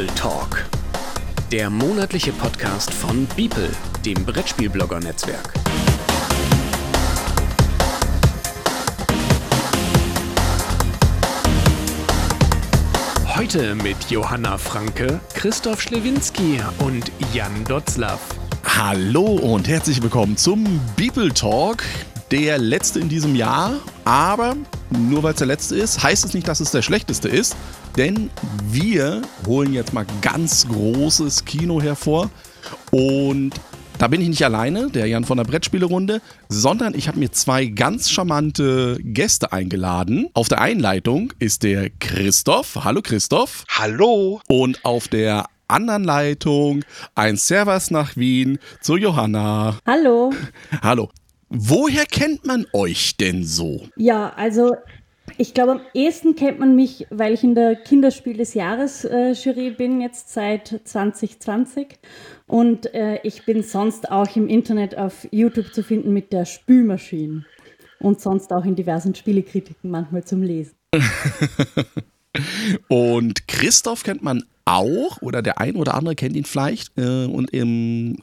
Beeple Talk. Der monatliche Podcast von Beeple, dem Brettspielblogger-Netzwerk. Heute mit Johanna Franke, Christoph Schlewinski und Jan Dotzlaff. Hallo und herzlich willkommen zum Beeple Talk, der letzte in diesem Jahr. Aber nur weil es der letzte ist, heißt es nicht, dass es der schlechteste ist. Denn wir holen jetzt mal ganz großes Kino hervor. Und da bin ich nicht alleine, der Jan von der Brettspielerunde, sondern ich habe mir zwei ganz charmante Gäste eingeladen. Auf der Einleitung ist der Christoph. Hallo Christoph. Hallo. Und auf der anderen Leitung ein Servus nach Wien zu Johanna. Hallo. Hallo. Woher kennt man euch denn so? Ja, also ich glaube, am ehesten kennt man mich, weil ich in der Kinderspiel des Jahres äh, Jury bin, jetzt seit 2020. Und äh, ich bin sonst auch im Internet auf YouTube zu finden mit der Spülmaschine. Und sonst auch in diversen Spielekritiken manchmal zum Lesen. und Christoph kennt man auch, oder der ein oder andere kennt ihn vielleicht. Äh, und im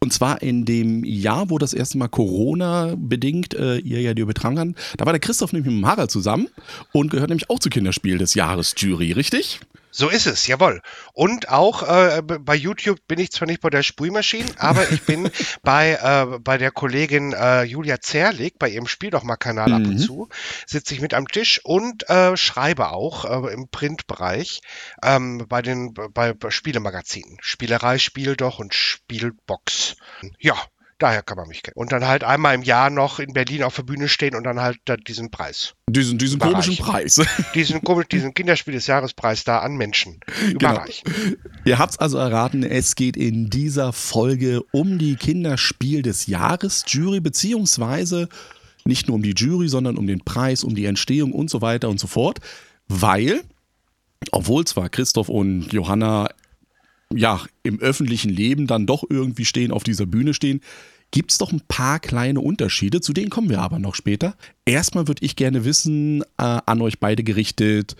und zwar in dem Jahr, wo das erste Mal Corona bedingt äh, ihr ja die Übertragung hatten. Da war der Christoph nämlich mit dem Harald zusammen und gehört nämlich auch zu Kinderspiel des Jahres Jury, richtig? So ist es, jawohl. Und auch äh, bei YouTube bin ich zwar nicht bei der Sprühmaschine, aber ich bin bei, äh, bei der Kollegin äh, Julia Zerlik, bei ihrem Spiel doch mal Kanal mhm. ab und mhm. zu, sitze ich mit am Tisch und äh, schreibe auch äh, im Printbereich ähm, bei den bei, bei Spielemagazinen. Spielerei, Spiel doch und Spielbox. Ja, Daher kann man mich kennen. Und dann halt einmal im Jahr noch in Berlin auf der Bühne stehen und dann halt diesen Preis. Diesen, diesen komischen Preis. Diesen, diesen Kinderspiel des Jahrespreis da an Menschen. Genau. Überreichen. Genau. Ihr habt es also erraten, es geht in dieser Folge um die Kinderspiel des Jahres Jury, beziehungsweise nicht nur um die Jury, sondern um den Preis, um die Entstehung und so weiter und so fort. Weil, obwohl zwar Christoph und Johanna ja, im öffentlichen Leben dann doch irgendwie stehen, auf dieser Bühne stehen, gibt es doch ein paar kleine Unterschiede, zu denen kommen wir aber noch später. Erstmal würde ich gerne wissen, äh, an euch beide gerichtet,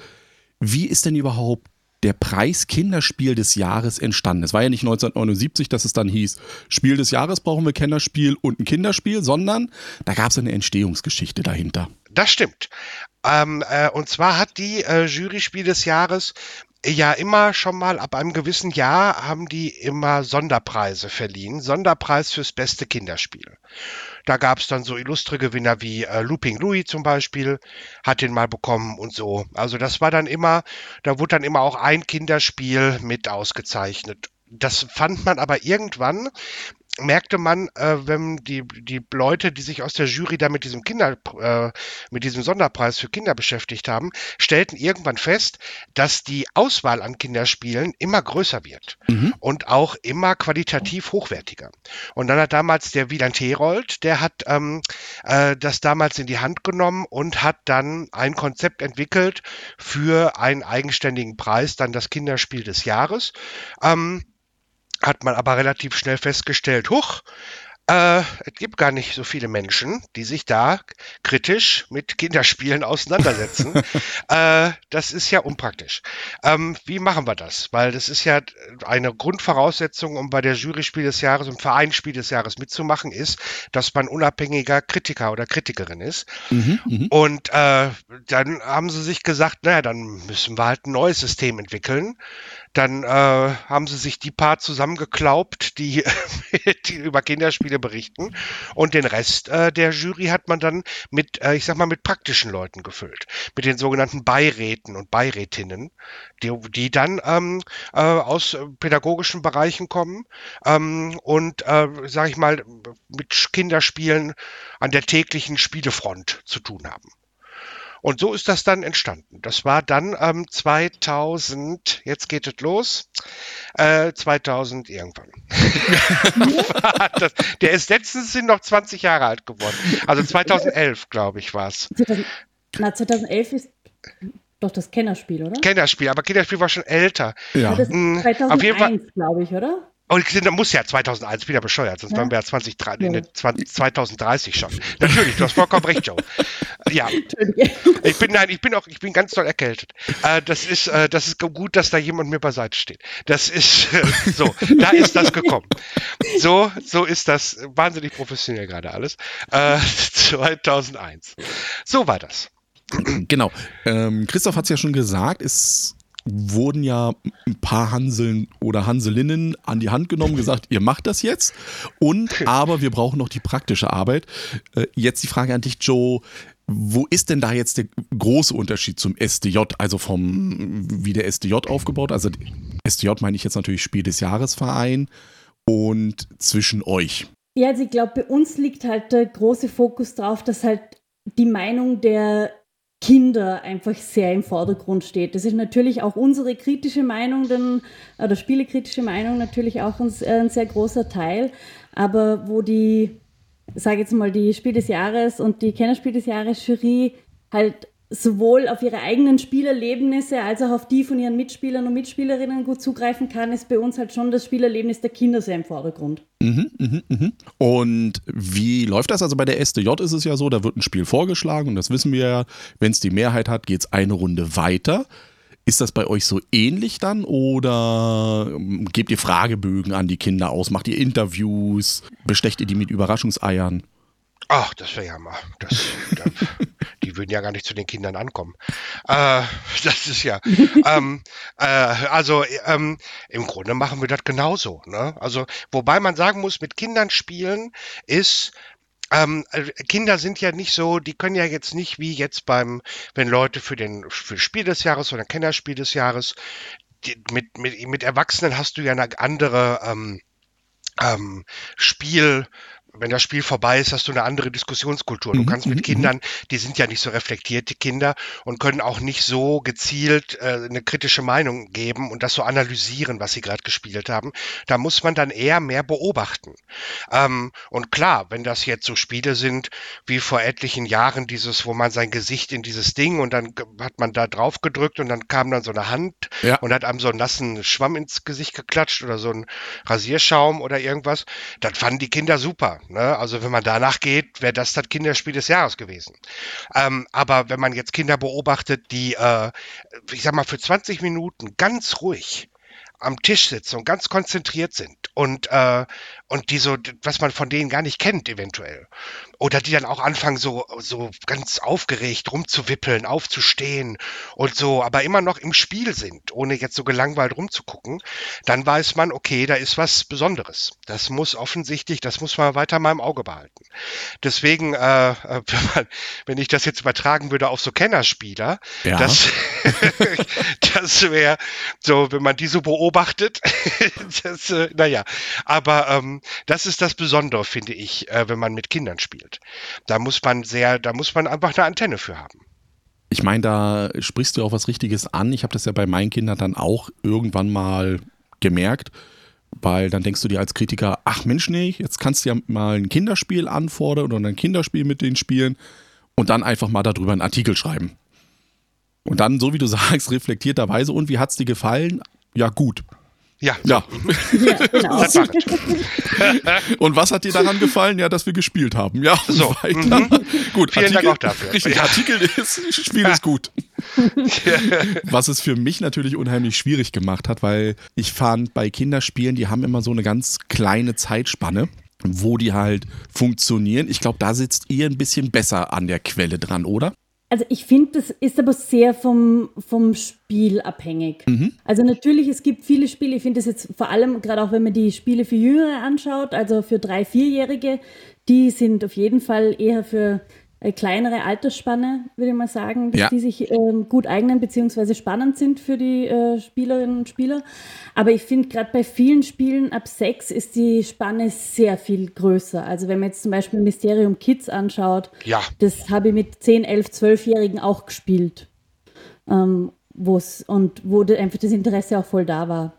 wie ist denn überhaupt der Preis Kinderspiel des Jahres entstanden? Es war ja nicht 1979, dass es dann hieß, Spiel des Jahres brauchen wir Kinderspiel und ein Kinderspiel, sondern da gab es eine Entstehungsgeschichte dahinter. Das stimmt. Ähm, äh, und zwar hat die äh, Jury-Spiel des Jahres ja immer schon mal ab einem gewissen Jahr haben die immer Sonderpreise verliehen. Sonderpreis fürs beste Kinderspiel. Da gab es dann so illustre Gewinner wie äh, Looping Louis zum Beispiel, hat den mal bekommen und so. Also das war dann immer, da wurde dann immer auch ein Kinderspiel mit ausgezeichnet. Das fand man aber irgendwann merkte man, äh, wenn die, die Leute, die sich aus der Jury da mit diesem Kinder, äh, mit diesem Sonderpreis für Kinder beschäftigt haben, stellten irgendwann fest, dass die Auswahl an Kinderspielen immer größer wird mhm. und auch immer qualitativ hochwertiger. Und dann hat damals der Wieland Herold, der hat ähm, äh, das damals in die Hand genommen und hat dann ein Konzept entwickelt für einen eigenständigen Preis, dann das Kinderspiel des Jahres. Ähm, hat man aber relativ schnell festgestellt, huch, äh, es gibt gar nicht so viele Menschen, die sich da kritisch mit Kinderspielen auseinandersetzen. äh, das ist ja unpraktisch. Ähm, wie machen wir das? Weil das ist ja eine Grundvoraussetzung, um bei der Jury Spiel des Jahres und Verein Spiel des Jahres mitzumachen, ist, dass man unabhängiger Kritiker oder Kritikerin ist. Mhm, mhm, und äh, dann haben sie sich gesagt, naja, dann müssen wir halt ein neues System entwickeln. Dann äh, haben sie sich die paar zusammengeklaubt, die, die über Kinderspiele berichten. Und den Rest äh, der Jury hat man dann mit, äh, ich sag mal, mit praktischen Leuten gefüllt. Mit den sogenannten Beiräten und Beirätinnen, die, die dann ähm, äh, aus pädagogischen Bereichen kommen ähm, und, äh, sag ich mal, mit Kinderspielen an der täglichen Spielefront zu tun haben. Und so ist das dann entstanden. Das war dann ähm, 2000, jetzt geht es los, äh, 2000 irgendwann. das, der ist letztens sind noch 20 Jahre alt geworden. Also 2011, glaube ich, war es. Na, 2011 ist doch das Kennerspiel, oder? Kennerspiel, aber Kennerspiel war schon älter. Ja. Das ist 2001, glaube ich, oder? Oh, da muss ja 2001, bin ja bescheuert, sonst ja. waren wir ja 20, ja. 20, 2030 schon. Natürlich, du hast vollkommen recht, Joe. Ja. Ich bin, nein, ich bin auch, ich bin ganz doll erkältet. Äh, das ist, äh, das ist gut, dass da jemand mir beiseite steht. Das ist, äh, so, da ist das gekommen. So, so ist das wahnsinnig professionell gerade alles. 2001. Äh, so war das. Genau. Ähm, Christoph hat es ja schon gesagt, es wurden ja ein paar Hanseln oder Hanselinnen an die Hand genommen, gesagt, ihr macht das jetzt. Und aber wir brauchen noch die praktische Arbeit. Äh, jetzt die Frage an dich, Joe. Wo ist denn da jetzt der große Unterschied zum SDJ, also vom, wie der SDJ aufgebaut? Also SDJ meine ich jetzt natürlich Spiel des Jahresverein und zwischen euch. Ja, also ich glaube, bei uns liegt halt der große Fokus darauf, dass halt die Meinung der Kinder einfach sehr im Vordergrund steht. Das ist natürlich auch unsere kritische Meinung, denn, oder spielekritische Meinung natürlich auch ein, ein sehr großer Teil. Aber wo die, sage jetzt mal, die Spiel des Jahres und die Kennerspiel des Jahres Jury halt sowohl auf ihre eigenen Spielerlebnisse als auch auf die von ihren Mitspielern und Mitspielerinnen gut zugreifen kann, ist bei uns halt schon das Spielerlebnis der Kinder sehr im Vordergrund. Mhm, mh, mh. Und wie läuft das? Also bei der SDJ ist es ja so, da wird ein Spiel vorgeschlagen und das wissen wir ja, wenn es die Mehrheit hat, geht es eine Runde weiter. Ist das bei euch so ähnlich dann oder ähm, gebt ihr Fragebögen an die Kinder aus? Macht ihr Interviews? Bestecht ihr die mit Überraschungseiern? Ach, das wäre ja mal. Das, das, die würden ja gar nicht zu den Kindern ankommen. Äh, das ist ja. ähm, äh, also ähm, im Grunde machen wir das genauso. Ne? Also wobei man sagen muss, mit Kindern spielen ist ähm, äh, Kinder sind ja nicht so, die können ja jetzt nicht wie jetzt beim, wenn Leute für den für Spiel des Jahres oder Kennerspiel des Jahres, die, mit, mit, mit Erwachsenen hast du ja eine andere ähm, ähm, Spiel, wenn das Spiel vorbei ist, hast du eine andere Diskussionskultur. Du mhm, kannst mit mhm, Kindern, die sind ja nicht so reflektiert, die Kinder, und können auch nicht so gezielt äh, eine kritische Meinung geben und das so analysieren, was sie gerade gespielt haben. Da muss man dann eher mehr beobachten. Ähm, und klar, wenn das jetzt so Spiele sind wie vor etlichen Jahren, dieses, wo man sein Gesicht in dieses Ding und dann hat man da drauf gedrückt und dann kam dann so eine Hand ja. und hat einem so einen nassen Schwamm ins Gesicht geklatscht oder so ein Rasierschaum oder irgendwas, das fanden die Kinder super. Ne? Also wenn man danach geht, wäre das das Kinderspiel des Jahres gewesen. Ähm, aber wenn man jetzt Kinder beobachtet, die, äh, ich sag mal, für 20 Minuten ganz ruhig am Tisch sitzen und ganz konzentriert sind und, äh, und die so, was man von denen gar nicht kennt, eventuell. Oder die dann auch anfangen, so, so ganz aufgeregt rumzuwippeln, aufzustehen und so, aber immer noch im Spiel sind, ohne jetzt so gelangweilt rumzugucken, dann weiß man, okay, da ist was Besonderes. Das muss offensichtlich, das muss man weiter mal im Auge behalten. Deswegen, äh, äh wenn, man, wenn ich das jetzt übertragen würde auf so Kennerspieler, ja. das, das wäre so, wenn man die so beobachtet, das, äh, naja, aber ähm, das ist das Besondere, finde ich, äh, wenn man mit Kindern spielt spielt. Da muss man sehr, da muss man einfach eine Antenne für haben. Ich meine, da sprichst du auch was Richtiges an. Ich habe das ja bei meinen Kindern dann auch irgendwann mal gemerkt, weil dann denkst du dir als Kritiker, ach Mensch, nee, jetzt kannst du ja mal ein Kinderspiel anfordern oder ein Kinderspiel mit denen spielen und dann einfach mal darüber einen Artikel schreiben. Und dann, so wie du sagst, reflektierterweise, und wie hat es dir gefallen? Ja, gut. Ja, ja. ja genau. Und was hat dir daran gefallen? Ja, dass wir gespielt haben. Ja, so. weiter. Mhm. Gut, Vielen Artikel, Dank auch dafür. Richtig, ja. Artikel ist, Spiel ist gut. was es für mich natürlich unheimlich schwierig gemacht hat, weil ich fand, bei Kinderspielen, die haben immer so eine ganz kleine Zeitspanne wo die halt funktionieren. Ich glaube, da sitzt ihr ein bisschen besser an der Quelle dran, oder? Also ich finde, das ist aber sehr vom, vom Spiel abhängig. Mhm. Also natürlich, es gibt viele Spiele, ich finde das jetzt vor allem, gerade auch wenn man die Spiele für Jüngere anschaut, also für drei, vierjährige, die sind auf jeden Fall eher für kleinere Altersspanne, würde ich mal sagen, dass ja. die sich ähm, gut eignen beziehungsweise spannend sind für die äh, Spielerinnen und Spieler. Aber ich finde gerade bei vielen Spielen ab sechs ist die Spanne sehr viel größer. Also wenn man jetzt zum Beispiel Mysterium Kids anschaut, ja. das habe ich mit 10, 11, 12-Jährigen auch gespielt. Ähm, wo's, und wo einfach das Interesse auch voll da war.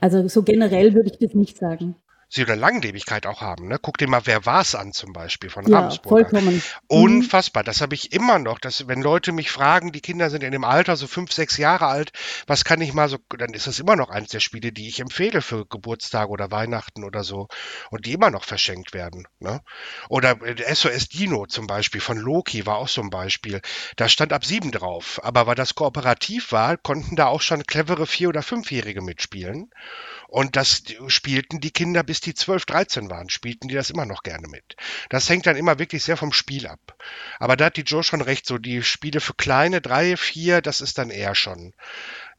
Also so generell würde ich das nicht sagen. Sie eine Langlebigkeit auch haben. Ne? Guck dir mal, wer war's an zum Beispiel von Ja, Ravensburger. vollkommen. Mhm. Unfassbar. Das habe ich immer noch. Dass, wenn Leute mich fragen, die Kinder sind in dem Alter so fünf, sechs Jahre alt, was kann ich mal so, dann ist das immer noch eines der Spiele, die ich empfehle für Geburtstage oder Weihnachten oder so und die immer noch verschenkt werden. Ne? Oder äh, SOS Dino zum Beispiel von Loki war auch so ein Beispiel. Da stand ab sieben drauf. Aber weil das kooperativ war, konnten da auch schon clevere Vier- oder Fünfjährige mitspielen. Und das spielten die Kinder, bis die 12, 13 waren, spielten die das immer noch gerne mit. Das hängt dann immer wirklich sehr vom Spiel ab. Aber da hat die Joe schon recht, so die Spiele für kleine, drei, vier, das ist dann eher schon.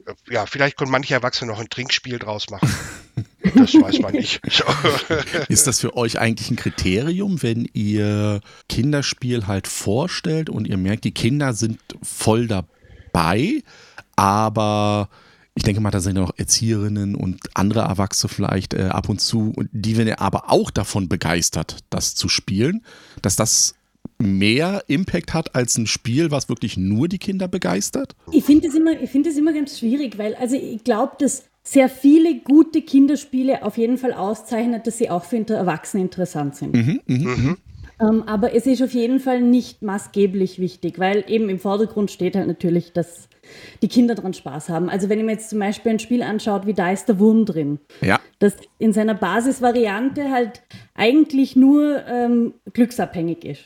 äh, Ja, vielleicht können manche Erwachsene noch ein Trinkspiel draus machen. Das weiß man nicht. So. Ist das für euch eigentlich ein Kriterium, wenn ihr Kinderspiel halt vorstellt und ihr merkt, die Kinder sind voll dabei, aber ich denke mal, da sind ja noch Erzieherinnen und andere Erwachsene vielleicht äh, ab und zu, und die werden ja aber auch davon begeistert, das zu spielen, dass das mehr Impact hat als ein Spiel, was wirklich nur die Kinder begeistert? Ich finde es immer, ich finde es immer ganz schwierig, weil also ich glaube, dass sehr viele gute Kinderspiele auf jeden Fall auszeichnet, dass sie auch für Inter- Erwachsene interessant sind. Ähm, aber es ist auf jeden Fall nicht maßgeblich wichtig, weil eben im Vordergrund steht halt natürlich, dass die Kinder dran Spaß haben. Also wenn ihr mir jetzt zum Beispiel ein Spiel anschaut, wie da ist der Wurm drin, Ja. das in seiner Basisvariante halt eigentlich nur ähm, glücksabhängig ist.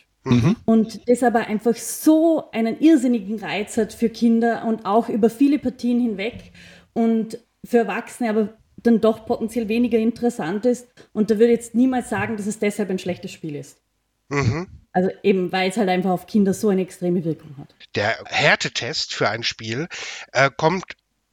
Und das aber einfach so einen irrsinnigen Reiz hat für Kinder und auch über viele Partien hinweg und für Erwachsene aber dann doch potenziell weniger interessant ist. Und da würde ich jetzt niemals sagen, dass es deshalb ein schlechtes Spiel ist. Mhm. Also eben, weil es halt einfach auf Kinder so eine extreme Wirkung hat. Der Härtetest für ein Spiel äh, kommt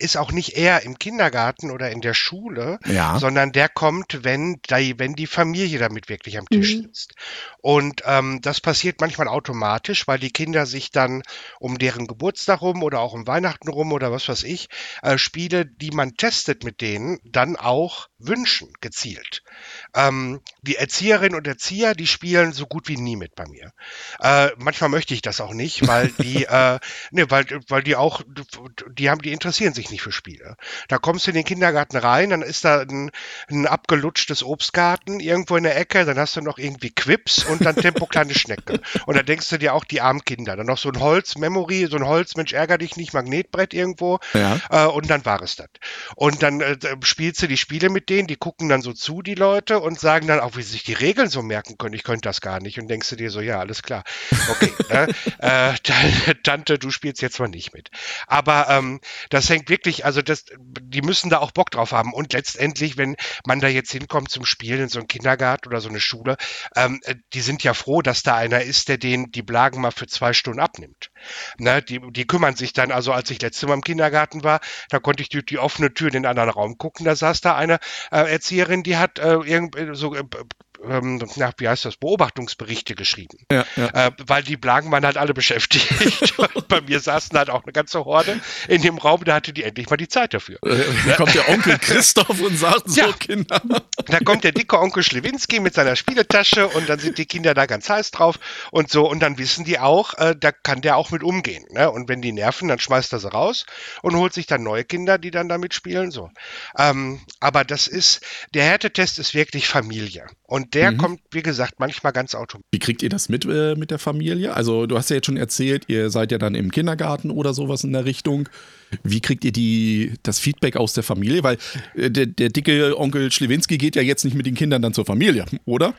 ist auch nicht eher im Kindergarten oder in der Schule, Ja. sondern der kommt, wenn, die- wenn die Familie damit wirklich am Tisch Mhm. sitzt. Und ähm, das passiert manchmal automatisch, weil die Kinder sich dann um deren Geburtstag rum oder auch um Weihnachten rum oder was weiß ich, äh, Spiele, die man testet mit denen, dann auch wünschen, gezielt. Ähm, die Erzieherinnen und Erzieher, die spielen so gut wie nie mit bei mir. Äh, manchmal möchte ich das auch nicht, weil die, äh, ne, weil, weil die auch, die haben, die interessieren sich nicht für Spiele. Da kommst du in den Kindergarten rein, dann ist da ein, ein abgelutschtes Obstgarten irgendwo in der Ecke, dann hast du noch irgendwie Quips und dann Tempo kleine Schnecke. Und dann denkst du dir auch die armen Kinder. Dann noch so ein Holz-Memory, so ein Holz, Mensch, ärger dich nicht, Magnetbrett irgendwo. Ja. Äh, und dann war es das. Und dann äh, spielst du die Spiele mit denen, die gucken dann so zu, die Leute, und sagen dann auch, wie sie sich die Regeln so merken können. Ich könnte das gar nicht. Und denkst du dir so, ja, alles klar. Okay, äh, äh, Tante, du spielst jetzt mal nicht mit. Aber ähm, das hängt wirklich, also das, die müssen da auch Bock drauf haben. Und letztendlich, wenn man da jetzt hinkommt zum Spielen in so einen Kindergarten oder so eine Schule, ähm, äh, die sind ja froh, dass da einer ist, der denen die Blagen mal für zwei Stunden abnimmt. Ne, die, die kümmern sich dann, also als ich letzte Mal im Kindergarten war, da konnte ich durch die offene Tür in den anderen Raum gucken, da saß da eine äh, Erzieherin, die hat äh, irgendwie so, äh, ähm, na, wie heißt das, Beobachtungsberichte geschrieben. Ja, ja. Äh, weil die Blagen waren halt alle beschäftigt. Bei mir saßen halt auch eine ganze Horde in dem Raum, da hatte die endlich mal die Zeit dafür. Da kommt der Onkel Christoph und sagt so, Ja. Kinder. Da kommt der dicke Onkel Schlewinski mit seiner Spieletasche und dann sind die Kinder da ganz heiß drauf und so. Und dann wissen die auch, äh, da kann der auch mit umgehen. Ne? Und wenn die nerven, dann schmeißt er sie raus und holt sich dann neue Kinder, die dann damit spielen. So. Ähm, aber das ist, der Härtetest ist wirklich Familie. Und der kommt, wie gesagt, manchmal ganz automatisch. Wie kriegt ihr das mit äh, mit der Familie? Also du hast ja jetzt schon erzählt, ihr seid ja dann im Kindergarten oder sowas in der Richtung. Wie kriegt ihr die, das Feedback aus der Familie? Weil äh, der, der dicke Onkel Schlewinski geht ja jetzt nicht mit den Kindern dann zur Familie, oder?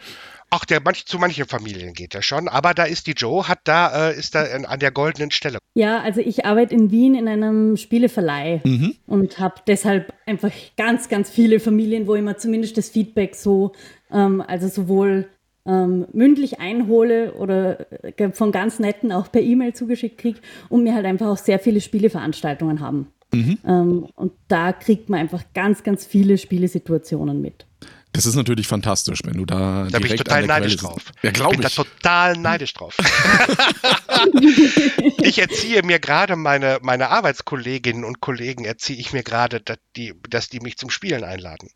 Auch der manch, zu manchen Familien geht er schon, aber da ist die Joe, hat da, äh, ist da an an der goldenen Stelle. Ja, also ich arbeite in Wien in einem Spieleverleih und habe deshalb einfach ganz, ganz viele Familien, wo ich mir zumindest das Feedback so, ähm, also sowohl ähm, mündlich einhole oder äh, von ganz netten auch per E-Mail zugeschickt kriege und mir halt einfach auch sehr viele Spieleveranstaltungen haben. Ähm, und da kriegt man einfach ganz, ganz viele Spielesituationen mit. Das ist natürlich fantastisch, wenn du da Da bin ich direkt total neidisch Quelle drauf. Ja, glaube bin da ich. total neidisch drauf. ich erziehe mir gerade meine, meine Arbeitskolleginnen und Kollegen, erziehe ich mir gerade, dass die, dass die mich zum Spielen einladen.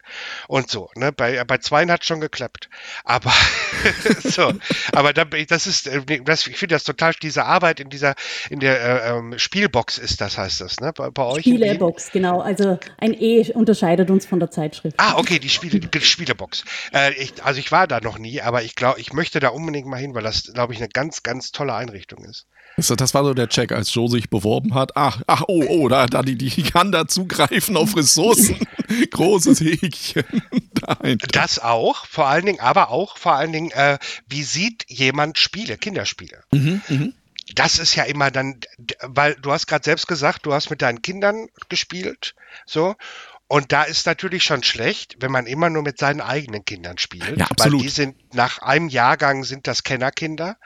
Und so, ne? Bei, bei zweien hat schon geklappt. Aber, so, aber da, bin ich- das ist, äh, das, ich finde das total, diese Arbeit in dieser, in der äh, ähm, Spielbox ist das, heißt das, ne? Bei, bei euch? Spielebox, genau. Also ein E unterscheidet uns von der Zeitschrift. Ah, okay, die Spiele, die Spielebox. Spielebox. Äh, ich, also ich war da noch nie, aber ich glaube, ich möchte da unbedingt mal hin, weil das, glaube ich, eine ganz, ganz tolle Einrichtung ist. Das war so der Check, als Joe sich beworben hat. Ach, ach, oh, oh, da, da die, die kann da zugreifen auf Ressourcen. Großes Häkchen. Dahinter. Das auch, vor allen Dingen, aber auch vor allen Dingen, äh, wie sieht jemand Spiele, Kinderspiele? Mhm, mh das ist ja immer dann, weil du hast gerade selbst gesagt, du hast mit deinen Kindern gespielt, so. Und da ist natürlich schon schlecht, wenn man immer nur mit seinen eigenen Kindern spielt. Ja, absolut. Weil die sind nach einem Jahrgang sind das Kennerkinder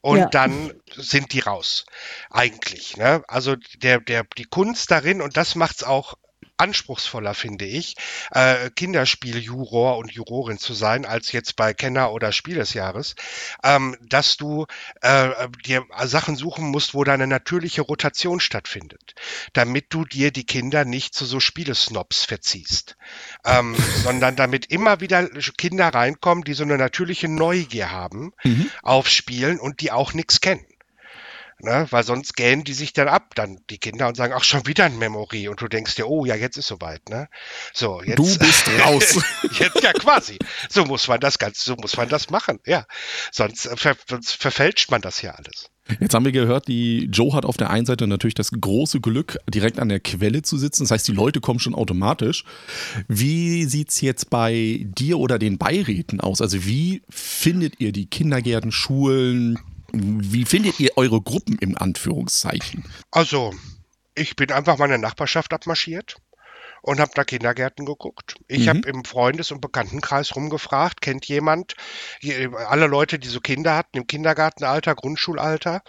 und ja. dann sind die raus. Eigentlich. Ne? Also der, der, die Kunst darin, und das macht's auch anspruchsvoller, finde ich, äh, Kinderspieljuror und Jurorin zu sein, als jetzt bei Kenner oder Spiel des Jahres, ähm, dass du äh, dir Sachen suchen musst, wo deine natürliche Rotation stattfindet, damit du dir die Kinder nicht zu so Spielesnobs verziehst, ähm, sondern damit immer wieder Kinder reinkommen, die so eine natürliche Neugier haben mhm. auf Spielen und die auch nichts kennen. Ne? Weil sonst gähnen die sich dann ab, dann die Kinder und sagen, ach, schon wieder ein Memory. Und du denkst dir, oh ja, jetzt ist soweit, ne? So, jetzt. Du bist raus. jetzt, ja, quasi. So muss man das ganz, so muss man das machen, ja. Sonst, äh, ver, sonst verfälscht man das ja alles. Jetzt haben wir gehört, die Joe hat auf der einen Seite natürlich das große Glück, direkt an der Quelle zu sitzen. Das heißt, die Leute kommen schon automatisch. Wie sieht es jetzt bei dir oder den Beiräten aus? Also wie findet ihr die Kindergärten, Schulen, wie findet ihr eure Gruppen im Anführungszeichen? Also, ich bin einfach meine Nachbarschaft abmarschiert und habe nach Kindergärten geguckt. Ich mhm. habe im Freundes- und Bekanntenkreis rumgefragt, kennt jemand, alle Leute, die so Kinder hatten im Kindergartenalter, Grundschulalter,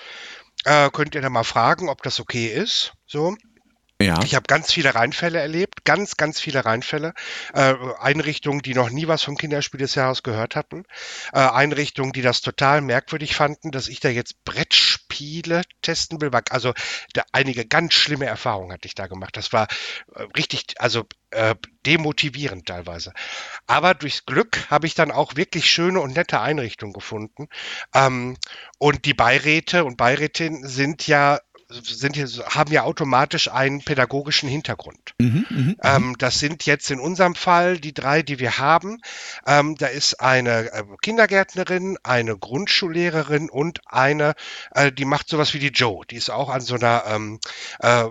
äh, könnt ihr da mal fragen, ob das okay ist. So. Ja. Ich habe ganz viele Reinfälle erlebt, ganz, ganz viele Reinfälle. Äh, Einrichtungen, die noch nie was vom Kinderspiel des Jahres gehört hatten. Äh, Einrichtungen, die das total merkwürdig fanden, dass ich da jetzt Brettspiele testen will. Also da, einige ganz schlimme Erfahrungen hatte ich da gemacht. Das war äh, richtig, also äh, demotivierend teilweise. Aber durchs Glück habe ich dann auch wirklich schöne und nette Einrichtungen gefunden. Ähm, und die Beiräte und Beirätinnen sind ja sind hier, haben ja automatisch einen pädagogischen Hintergrund. Mhm, mh, mhm. ähm, das sind jetzt in unserem Fall die drei, die wir haben. Ähm, da ist eine äh, Kindergärtnerin, eine Grundschullehrerin und eine, äh, die macht sowas wie die Joe. Die ist auch an so einer ähm, äh,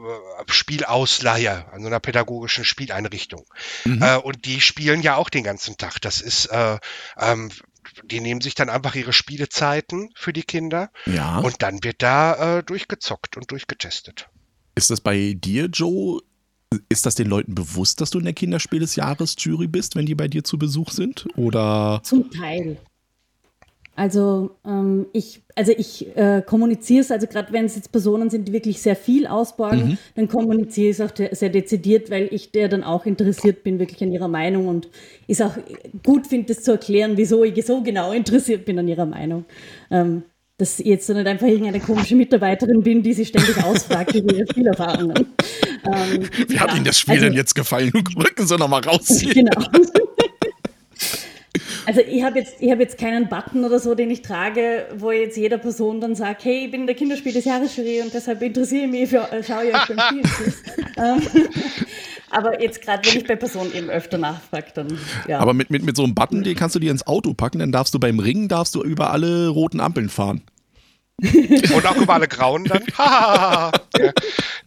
Spielausleihe, an so einer pädagogischen Spieleinrichtung. Mhm. Äh, und die spielen ja auch den ganzen Tag. Das ist äh, ähm, die nehmen sich dann einfach ihre Spielezeiten für die Kinder ja. und dann wird da äh, durchgezockt und durchgetestet. Ist das bei dir, Joe? Ist das den Leuten bewusst, dass du in der Kinderspiel des Jahres Jury bist, wenn die bei dir zu Besuch sind? Oder? Zum Teil. Also ähm, ich, also ich äh, kommuniziere es, also gerade wenn es jetzt Personen sind, die wirklich sehr viel ausborgen, mhm. dann kommuniziere ich es auch sehr dezidiert, weil ich der dann auch interessiert bin, wirklich an ihrer Meinung und ist auch gut finde, das zu erklären, wieso ich so genau interessiert bin an ihrer Meinung. Ähm, dass ich jetzt so nicht einfach irgendeine komische Mitarbeiterin bin, die sich ständig ausfragt über ihre Spielerfahrungen. Ähm, Wie ja, hat Ihnen das Spiel also, denn jetzt gefallen? Rücken Sie nochmal raus. Hier. Genau. Also ich habe jetzt, hab jetzt keinen Button oder so, den ich trage, wo jetzt jeder Person dann sagt, hey, ich bin der Kinderspiel des Jahresjury und deshalb interessiere ich mich für, äh, schaue ich euch beim Spiel Aber jetzt gerade, wenn ich bei Personen eben öfter nachfrage, dann ja. Aber mit, mit, mit so einem Button, den kannst du dir ins Auto packen, dann darfst du beim Ringen darfst du über alle roten Ampeln fahren. Und auch über alle Grauen dann. ja,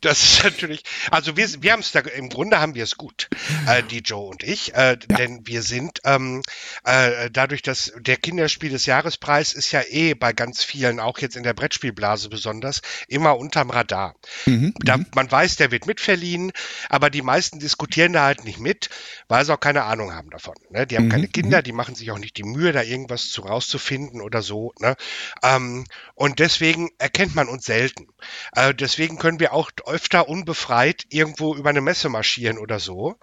das ist natürlich, also wir, wir haben es da, im Grunde haben wir es gut, äh, die Joe und ich, äh, ja. denn wir sind ähm, äh, dadurch, dass der Kinderspiel des Jahrespreis ist ja eh bei ganz vielen, auch jetzt in der Brettspielblase besonders, immer unterm Radar. Mhm, da, mhm. man weiß, der wird mitverliehen, aber die meisten diskutieren da halt nicht mit, weil sie auch keine Ahnung haben davon. Ne? Die haben mhm, keine Kinder, mhm. die machen sich auch nicht die Mühe, da irgendwas zu rauszufinden oder so. Ne? Ähm, und deswegen erkennt man uns selten. Äh, deswegen können wir auch öfter unbefreit irgendwo über eine Messe marschieren oder so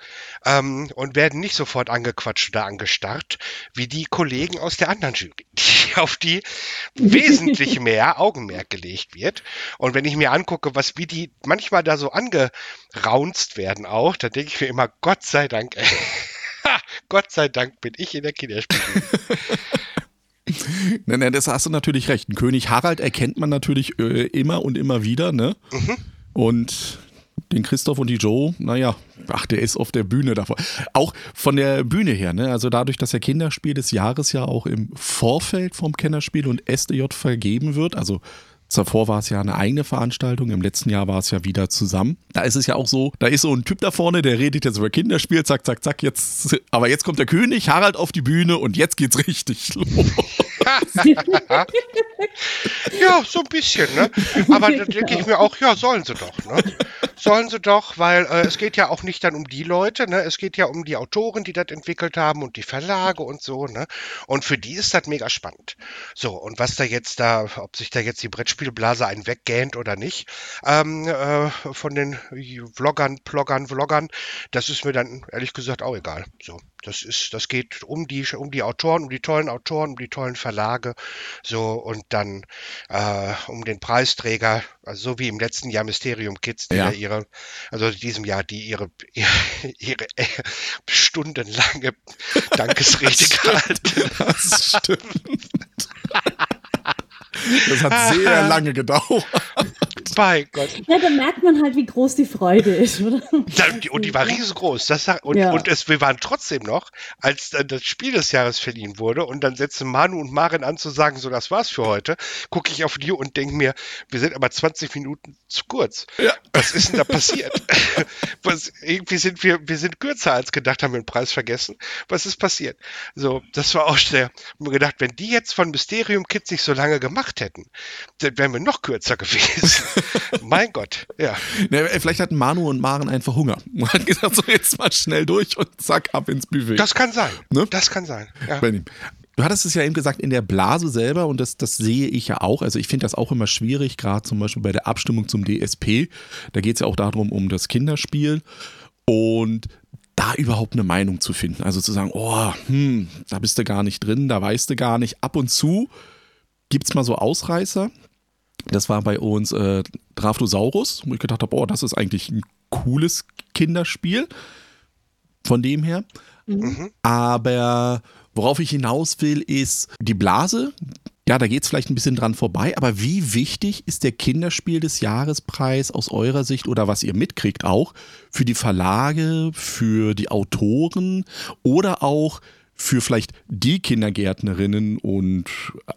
ähm, und werden nicht sofort angequatscht oder angestarrt, wie die Kollegen aus der anderen Jury, die, auf die wesentlich mehr Augenmerk gelegt wird. Und wenn ich mir angucke, was wie die manchmal da so angeraunzt werden auch, dann denke ich mir immer, Gott sei Dank, ey. Gott sei Dank bin ich in der Kinderspiele. Nein, nein, das hast du natürlich recht. Ein König Harald erkennt man natürlich äh, immer und immer wieder, ne? Mhm. Und den Christoph und die Joe, naja, ach, der ist auf der Bühne davor. Auch von der Bühne her, ne? Also dadurch, dass der Kinderspiel des Jahres ja auch im Vorfeld vom Kennerspiel und SDJ vergeben wird, also Zuvor war es ja eine eigene Veranstaltung, im letzten Jahr war es ja wieder zusammen. Da ist es ja auch so, da ist so ein Typ da vorne, der redet jetzt über Kinderspiel, zack, zack, zack, jetzt, aber jetzt kommt der König, Harald auf die Bühne und jetzt geht's richtig los. ja, so ein bisschen, ne? Aber da denke ich mir auch, ja, sollen sie doch, ne? Sollen sie doch, weil äh, es geht ja auch nicht dann um die Leute, ne? Es geht ja um die Autoren, die das entwickelt haben und die Verlage und so, ne? Und für die ist das mega spannend. So, und was da jetzt da, ob sich da jetzt die Brettspielblase einen weggähnt oder nicht, ähm, äh, von den Vloggern, Ploggern, Vloggern, das ist mir dann ehrlich gesagt auch egal. So, das ist, das geht um die, um die Autoren, um die tollen Autoren, um die tollen Verlage, so und dann äh, um den Preisträger, also so wie im letzten Jahr Mysterium Kids, die ja. ihre, also in diesem Jahr, die ihre ihre, ihre äh, stundenlange Dankesrede gehalten. Das stimmt. Das hat sehr lange gedauert. Bei Gott. Ja, da merkt man halt, wie groß die Freude ist, oder? und die war riesengroß. Das, und ja. und es, wir waren trotzdem noch, als dann das Spiel des Jahres verliehen wurde und dann setzen Manu und Marin an zu sagen, so das war's für heute, gucke ich auf die und denke mir, wir sind aber 20 Minuten zu kurz. Ja. Was ist denn da passiert? Was, irgendwie sind wir, wir sind kürzer als gedacht, haben wir den Preis vergessen. Was ist passiert? So, das war auch. Ich mir gedacht, wenn die jetzt von Mysterium Kids nicht so lange gemacht hätten, dann wären wir noch kürzer gewesen mein Gott, ja. Ne, vielleicht hatten Manu und Maren einfach Hunger. Man hat gesagt, so jetzt mal schnell durch und zack, ab ins Buffet. Das kann sein. Ne? Das kann sein. Ja. Du hattest es ja eben gesagt, in der Blase selber, und das, das sehe ich ja auch. Also ich finde das auch immer schwierig, gerade zum Beispiel bei der Abstimmung zum DSP. Da geht es ja auch darum, um das Kinderspiel. Und da überhaupt eine Meinung zu finden. Also zu sagen, oh, hm, da bist du gar nicht drin, da weißt du gar nicht. Ab und zu gibt es mal so Ausreißer. Das war bei uns äh, Draftosaurus, wo ich gedacht habe, boah, das ist eigentlich ein cooles Kinderspiel. Von dem her. Mhm. Aber worauf ich hinaus will, ist die Blase. Ja, da geht es vielleicht ein bisschen dran vorbei, aber wie wichtig ist der Kinderspiel des Jahrespreis aus eurer Sicht oder was ihr mitkriegt auch für die Verlage, für die Autoren oder auch für vielleicht die Kindergärtnerinnen und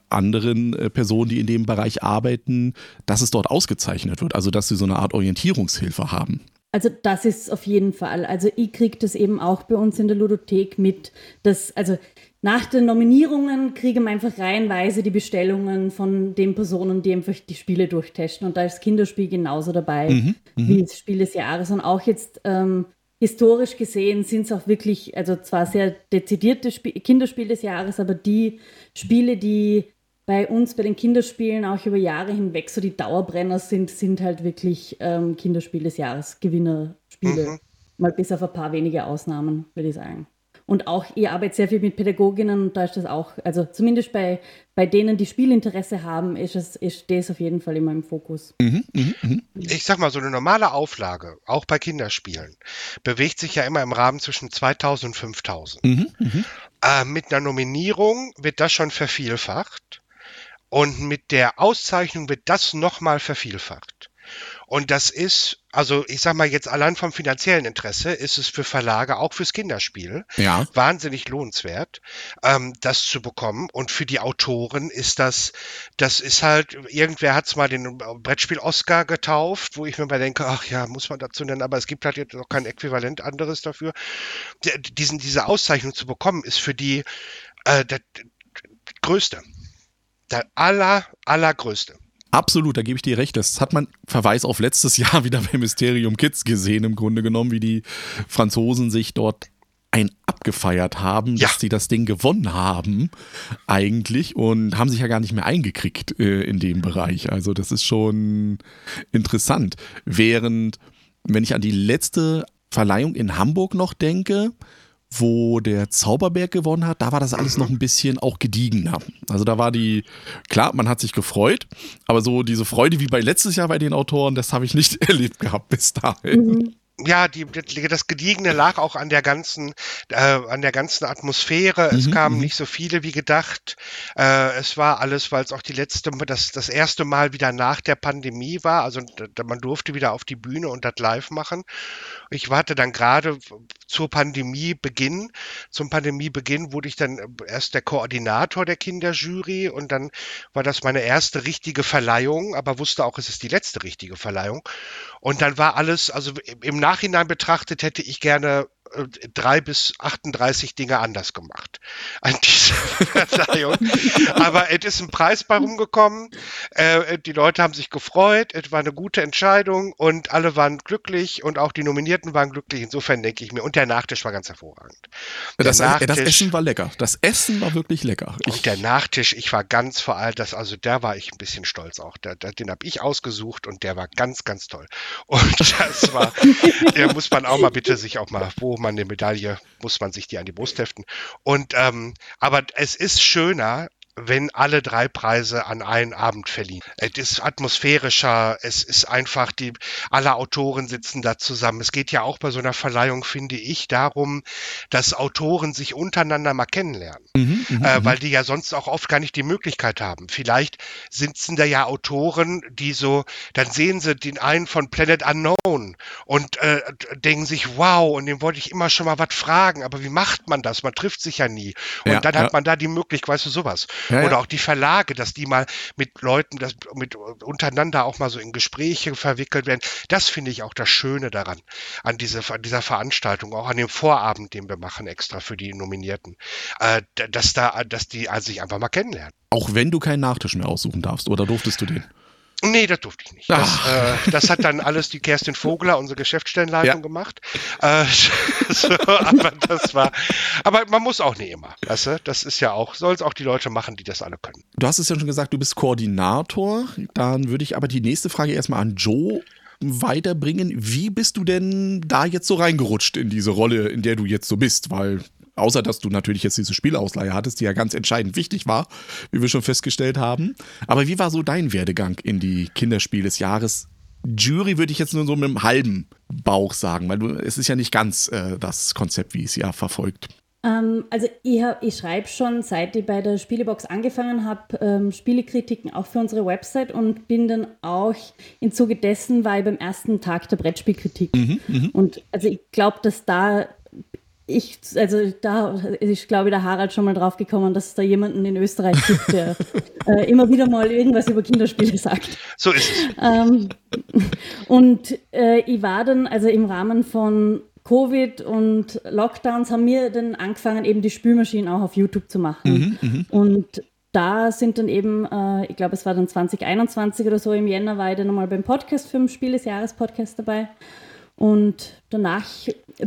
anderen äh, Personen, die in dem Bereich arbeiten, dass es dort ausgezeichnet wird. Also dass sie so eine Art Orientierungshilfe haben. Also das ist auf jeden Fall. Also ich kriege das eben auch bei uns in der Ludothek mit, dass, also nach den Nominierungen kriegen wir einfach reihenweise die Bestellungen von den Personen, die einfach die Spiele durchtesten. Und da ist Kinderspiel genauso dabei mhm, mhm. wie das Spiel des Jahres. Und auch jetzt ähm, historisch gesehen sind es auch wirklich, also zwar sehr dezidierte Sp Kinderspiele des Jahres, aber die Spiele, die bei uns bei den Kinderspielen auch über Jahre hinweg so die Dauerbrenner sind, sind halt wirklich ähm, Kinderspiel des Jahres, Gewinnerspiele. Mhm. Mal bis auf ein paar wenige Ausnahmen, würde ich sagen. Und auch, ihr arbeitet sehr viel mit Pädagoginnen und da ist das auch, also zumindest bei, bei denen, die Spielinteresse haben, ist es ist das auf jeden Fall immer im Fokus. Mhm, mh, mh. Ich sag mal, so eine normale Auflage, auch bei Kinderspielen, bewegt sich ja immer im Rahmen zwischen 2000 und 5000. Mhm, mh. äh, mit einer Nominierung wird das schon vervielfacht und mit der Auszeichnung wird das nochmal vervielfacht. Und das ist, also ich sag mal jetzt allein vom finanziellen Interesse, ist es für Verlage, auch fürs Kinderspiel, ja. wahnsinnig lohnenswert, ähm, das zu bekommen. Und für die Autoren ist das, das ist halt, irgendwer hat es mal den Brettspiel Oscar getauft, wo ich mir mal denke, ach ja, muss man dazu nennen, aber es gibt halt jetzt noch kein Äquivalent anderes dafür. Diesen, diese Auszeichnung zu bekommen, ist für die äh, der, der größte. Der aller, allergrößte. Absolut, da gebe ich dir recht. Das hat man Verweis auf letztes Jahr wieder bei Mysterium Kids gesehen, im Grunde genommen, wie die Franzosen sich dort ein abgefeiert haben, ja. dass sie das Ding gewonnen haben, eigentlich, und haben sich ja gar nicht mehr eingekriegt äh, in dem Bereich. Also, das ist schon interessant. Während, wenn ich an die letzte Verleihung in Hamburg noch denke, wo der Zauberberg gewonnen hat, da war das alles noch ein bisschen auch gediegener. Also da war die, klar, man hat sich gefreut, aber so diese Freude wie bei letztes Jahr bei den Autoren, das habe ich nicht erlebt gehabt bis dahin. Mhm. ja, die, das Gediegene lag auch an der ganzen, äh, an der ganzen Atmosphäre. Es mhm, kamen mhm. nicht so viele wie gedacht. Äh, es war alles, weil es auch die letzte, das, das erste Mal wieder nach der Pandemie war. Also man durfte wieder auf die Bühne und das live machen. Ich warte dann gerade zur Pandemiebeginn. Zum Pandemiebeginn wurde ich dann erst der Koordinator der Kinderjury und dann war das meine erste richtige Verleihung, aber wusste auch, es ist die letzte richtige Verleihung. Und dann war alles, also im Nachhinein betrachtet hätte ich gerne äh, drei bis 38 Dinge anders gemacht an dieser Verleihung. Aber es ist ein Preis bei rumgekommen. Äh, die Leute haben sich gefreut. Es war eine gute Entscheidung und alle waren glücklich und auch die Nominierten waren glücklich. Insofern denke ich mir. Und der Nachtisch war ganz hervorragend. Das, Nachtisch, das, Essen war lecker. Das Essen war wirklich lecker. Ich und der Nachtisch, ich war ganz vor allem, das, also der war ich ein bisschen stolz auch. Den habe ich ausgesucht und der war ganz, ganz toll. Und das war, der muss man auch mal bitte sich auch mal, wo man eine Medaille, muss man sich die an die Brust heften. Und ähm, aber es ist schöner, wenn alle drei Preise an einen Abend verliehen. Es ist atmosphärischer, es ist einfach die, alle Autoren sitzen da zusammen. Es geht ja auch bei so einer Verleihung, finde ich, darum, dass Autoren sich untereinander mal kennenlernen, mhm, mhm äh, mhm. weil die ja sonst auch oft gar nicht die Möglichkeit haben. Vielleicht sitzen da ja Autoren, die so, dann sehen sie den einen von Planet Unknown und äh, denken sich, wow, und dem wollte ich immer schon mal was fragen, aber wie macht man das? Man trifft sich ja nie. Und ja, dann ja. hat man da die Möglichkeit, weißt du, sowas. Ja, Oder auch die Verlage, dass die mal mit Leuten, das, mit untereinander auch mal so in Gespräche verwickelt werden. Das finde ich auch das Schöne daran, an, diese, an dieser Veranstaltung, auch an dem Vorabend, den wir machen, extra für die Nominierten, äh, dass da, dass die sich einfach mal kennenlernen. Auch wenn du keinen Nachtisch mehr aussuchen darfst, oder durftest du den? Nee, das durfte ich nicht. Das, äh, das, hat dann alles die Kerstin Vogler, unsere Geschäftsstellenleitung, ja. gemacht. Äh, so, aber das war, aber man muss auch nicht immer. Weißt du? Das ist ja auch, soll es auch die Leute machen, die das alle können. Du hast es ja schon gesagt, du bist Koordinator. Dann würde ich aber die nächste Frage erstmal an Joe weiterbringen. Wie bist du denn da jetzt so reingerutscht in diese Rolle, in der du jetzt so bist? Weil Außer dass du natürlich jetzt diese Spielausleihe hattest, die ja ganz entscheidend wichtig war, wie wir schon festgestellt haben. Aber wie war so dein Werdegang in die Kinderspiel des Jahres? Jury würde ich jetzt nur so mit einem halben Bauch sagen, weil du, es ist ja nicht ganz äh, das Konzept, wie es ja verfolgt. Ähm, also ich, ich schreibe schon, seit ich bei der Spielebox angefangen habe, ähm, Spielekritiken auch für unsere Website und bin dann auch im Zuge dessen war ich beim ersten Tag der Brettspielkritik. Mhm, mh. Und also ich glaube, dass da ich, also da ist, glaube ich, der Harald schon mal drauf gekommen, dass es da jemanden in Österreich gibt, der äh, immer wieder mal irgendwas über Kinderspiele sagt. So ist es. Ähm, und äh, ich war dann, also im Rahmen von Covid und Lockdowns haben wir dann angefangen, eben die Spülmaschinen auch auf YouTube zu machen. Mhm, mhm. und da sind dann eben, äh, ich glaube, es war dann 2021 oder so im Jänner, war ich dann nochmal beim Podcast für den Spiel des Jahres Podcast dabei. Und danach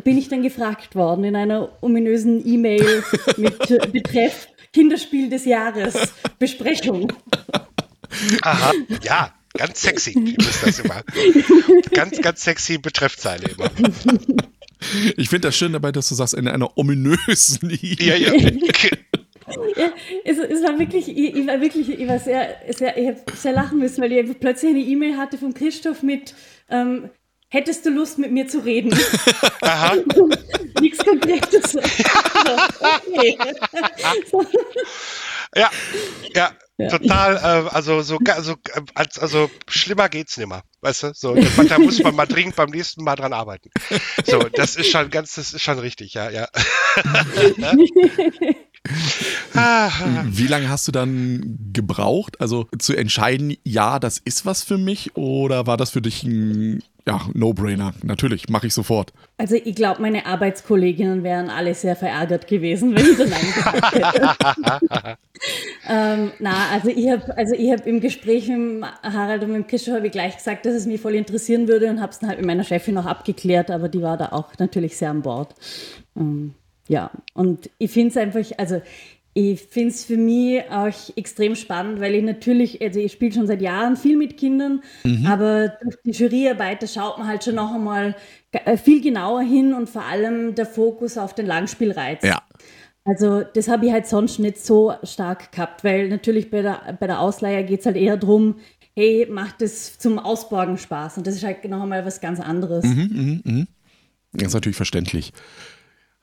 bin ich dann gefragt worden in einer ominösen E-Mail mit Betreff Kinderspiel des Jahres Besprechung. Aha, ja, ganz sexy ist das immer. Ganz, ganz sexy Betreffzeile immer. Ich finde das schön dabei, dass du sagst, in einer ominösen E-Mail. Ja, ja. Ja, es, es, war wirklich, ich, ich, war wirklich, ich war sehr, sehr ich habe sehr lachen müssen, weil ich plötzlich eine E-Mail hatte von Christoph mit, ähm, Hättest du Lust, mit mir zu reden? Aha. Nichts Konkretes. okay. ja, ja, ja, total, äh, also so, also, als, also schlimmer geht's nimmer, weißt du? So, da muss man mal dringend beim nächsten Mal dran arbeiten. So, das ist schon ganz, das ist schon richtig, ja, ja. Wie lange hast du dann gebraucht, also zu entscheiden, ja, das ist was für mich, oder war das für dich ein ja, No-Brainer. Natürlich, mache ich sofort. Also ich glaube, meine Arbeitskolleginnen wären alle sehr verärgert gewesen, wenn ich dann Nein gesagt hätte. ähm, na, also ich habe also hab im Gespräch mit Harald und mit ich gleich gesagt, dass es mich voll interessieren würde und habe es dann halt mit meiner Chefin noch abgeklärt, aber die war da auch natürlich sehr an Bord. Ähm, ja, und ich finde es einfach, also ich finde es für mich auch extrem spannend, weil ich natürlich, also ich spiele schon seit Jahren viel mit Kindern, mhm. aber durch die Juryarbeit, da schaut man halt schon noch einmal äh, viel genauer hin und vor allem der Fokus auf den Langspielreiz. Ja. Also das habe ich halt sonst nicht so stark gehabt, weil natürlich bei der, bei der Ausleihe geht es halt eher darum, hey, macht es zum Ausborgen Spaß und das ist halt noch einmal was ganz anderes. Mhm, mh, mh. Das ist natürlich verständlich.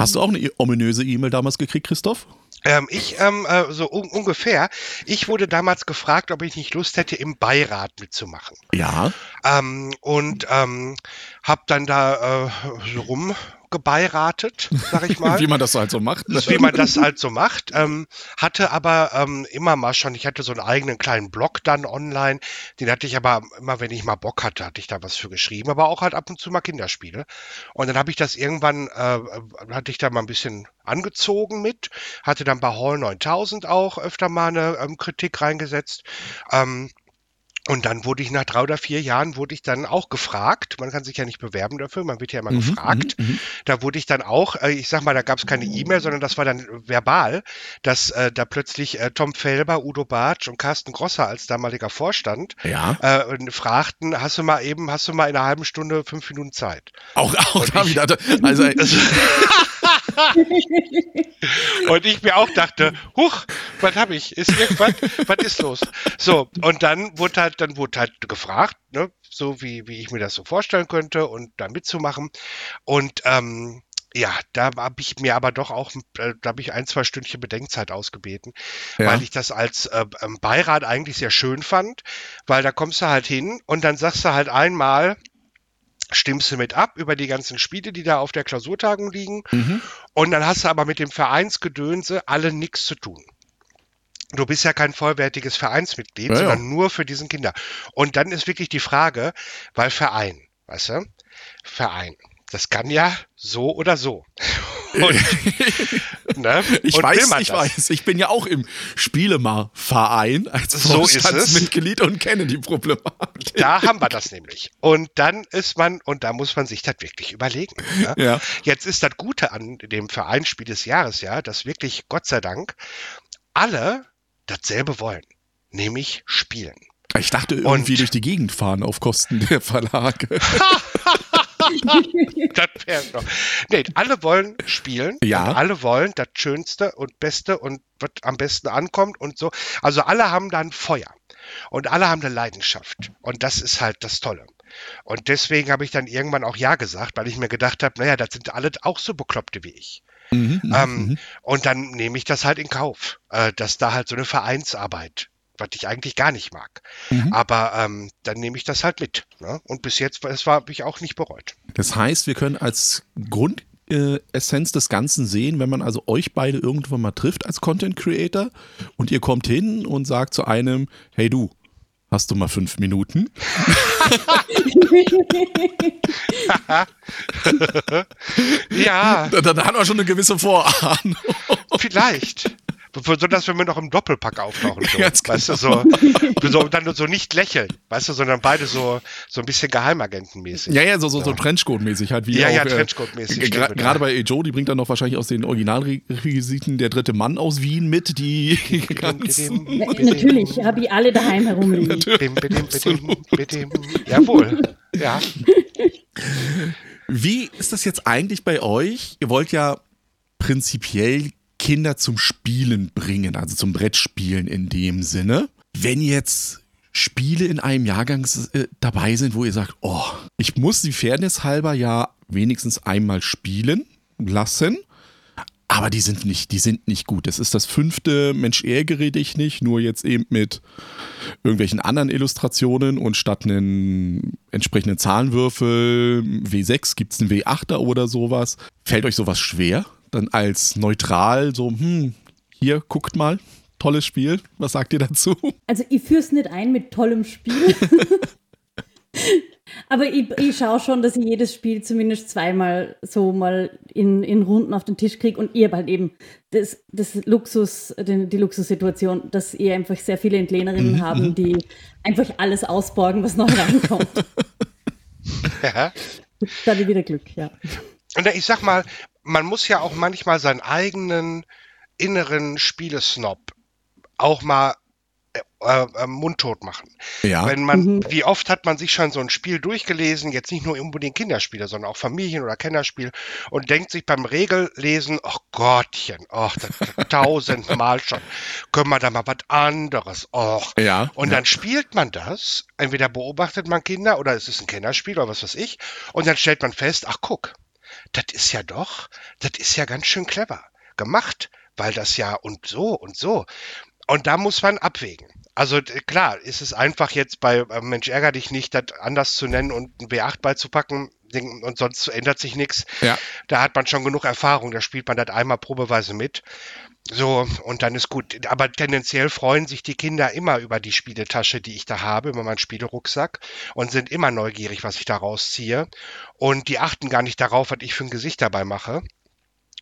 Hast du auch eine ominöse E-Mail damals gekriegt, Christoph? Ähm, ich, ähm, äh, so un ungefähr. Ich wurde damals gefragt, ob ich nicht Lust hätte, im Beirat mitzumachen. Ja. Ähm, und ähm, habe dann da äh, so rum gebeiratet, sag ich mal. wie man das halt so macht. Ne? Wie man das halt so macht. Ähm, hatte aber ähm, immer mal schon, ich hatte so einen eigenen kleinen Blog dann online, den hatte ich aber immer, wenn ich mal Bock hatte, hatte ich da was für geschrieben, aber auch halt ab und zu mal Kinderspiele. Und dann habe ich das irgendwann, äh, hatte ich da mal ein bisschen angezogen mit, hatte dann bei Hall 9000 auch öfter mal eine ähm, Kritik reingesetzt. Ähm, und dann wurde ich nach drei oder vier Jahren wurde ich dann auch gefragt. Man kann sich ja nicht bewerben dafür, man wird ja immer mhm, gefragt. Mhm, mhm. da wurde ich dann auch, äh, ich sag mal, da gab es keine E-Mail, sondern das war dann verbal, dass äh, da plötzlich äh, Tom Felber, Udo Bartsch und Carsten Grosser als damaliger Vorstand ja. äh, fragten, hast du mal eben, hast du mal in einer halben Stunde fünf Minuten Zeit? Auch, auch da wieder. Also, und ich mir auch dachte, huch, was habe ich? Ist irgendwas? was ist los? So, und dann wurde halt, dann wurde halt gefragt, ne, so wie, wie ich mir das so vorstellen könnte und da mitzumachen. Und ähm, ja, da habe ich mir aber doch auch, äh, da habe ich ein, zwei Stündchen Bedenkzeit ausgebeten, ja. weil ich das als äh, ähm, Beirat eigentlich sehr schön fand, weil da kommst du halt hin und dann sagst du halt einmal, stimmst du mit ab über die ganzen Spiele, die da auf der Klausurtagung liegen. Mhm. Und dann hast du aber mit dem Vereinsgedönse alle nichts zu tun. Du bist ja kein vollwertiges Vereinsmitglied, ja, sondern ja. nur für diesen Kinder. Und dann ist wirklich die Frage, weil Verein, weißt du? Verein. Das kann ja so oder so. Und, ne? Ich und weiß, ich das? weiß. Ich bin ja auch im Spielemar-Verein als Vorstandsmitglied so und kenne die Problematik. Da haben wir das nämlich. Und dann ist man, und da muss man sich das wirklich überlegen. Ne? Ja. Jetzt ist das Gute an dem Vereinsspiel des Jahres ja, dass wirklich, Gott sei Dank, alle dasselbe wollen, nämlich spielen. Ich dachte irgendwie und, durch die Gegend fahren auf Kosten der Verlage. das wäre noch. Nee, alle wollen spielen. Ja. alle wollen das Schönste und Beste und was am besten ankommt und so. Also alle haben dann Feuer. Und alle haben eine Leidenschaft. Und das ist halt das Tolle. Und deswegen habe ich dann irgendwann auch Ja gesagt, weil ich mir gedacht habe, naja, das sind alle auch so Bekloppte wie ich. Mhm, mhm ähm, mhm. und dann nehme ich das halt in Kauf, äh, dass da halt so eine Vereinsarbeit was ich eigentlich gar nicht mag. Mhm. Aber ähm, dann nehme ich das halt mit. Ne? Und bis jetzt, das war, habe ich auch nicht bereut. Das heißt, wir können als Grundessenz des Ganzen sehen, wenn man also euch beide irgendwann mal trifft als Content Creator und ihr kommt hin und sagt zu einem, hey du, Hast du mal fünf Minuten? ja. Dann, dann hat man schon eine gewisse Vorahnung. Vielleicht besonders wenn wir noch im Doppelpack auftauchen. So, Ganz weißt genau. du, so, so, dann so nicht lächeln, weißt du, sondern beide so, so ein bisschen Geheimagentenmäßig. Ja, ja, so, so, so Trenchcoat-mäßig halt. Wie ja, auch, ja, äh, Trenchcoat-mäßig. Gerade gra bei Joe, die bringt dann noch wahrscheinlich aus den Originalrequisiten der dritte Mann aus Wien mit, die ganzen. Natürlich, habe ich alle daheim herumliegen. Jawohl, ja. Wie ist das jetzt eigentlich bei euch? Ihr wollt ja prinzipiell Kinder zum Spielen bringen, also zum Brettspielen in dem Sinne. Wenn jetzt Spiele in einem Jahrgang äh, dabei sind, wo ihr sagt, oh, ich muss die Fairness halber ja wenigstens einmal spielen lassen, aber die sind nicht, die sind nicht gut. Das ist das fünfte Mensch ärgere dich nicht, nur jetzt eben mit irgendwelchen anderen Illustrationen und statt einen entsprechenden Zahlenwürfel W6 gibt es einen W8er oder sowas. Fällt euch sowas schwer? Dann als neutral so, hm, hier, guckt mal, tolles Spiel. Was sagt ihr dazu? Also ich führe es nicht ein mit tollem Spiel. Aber ich, ich schaue schon, dass ich jedes Spiel zumindest zweimal so mal in, in Runden auf den Tisch kriege und ihr halt eben das, das Luxus, die, die Luxussituation, dass ihr einfach sehr viele Entlehnerinnen mhm. haben, mhm. die einfach alles ausborgen, was neu reinkommt. Ja. Da habe ich wieder Glück, ja. Und ich sag mal, man muss ja auch manchmal seinen eigenen inneren Spielesnob auch mal äh, äh, mundtot machen. Ja. Wenn man, mhm. wie oft hat man sich schon so ein Spiel durchgelesen, jetzt nicht nur unbedingt Kinderspiele, sondern auch Familien- oder Kennerspiel und denkt sich beim Regellesen, ach oh Gottchen, ach, oh, tausendmal schon, können wir da mal was anderes, och. Ja. Und ja. dann spielt man das, entweder beobachtet man Kinder oder es ist ein Kennerspiel oder was weiß ich, und dann stellt man fest, ach guck, das ist ja doch, das ist ja ganz schön clever gemacht, weil das ja und so und so. Und da muss man abwägen. Also klar, ist es einfach jetzt bei äh, Mensch ärger dich nicht, das anders zu nennen und ein W8 beizupacken und sonst ändert sich nichts. Ja. Da hat man schon genug Erfahrung, da spielt man das einmal probeweise mit. So, und dann ist gut. Aber tendenziell freuen sich die Kinder immer über die Spieletasche, die ich da habe, über meinen Spielerucksack und sind immer neugierig, was ich da rausziehe. Und die achten gar nicht darauf, was ich für ein Gesicht dabei mache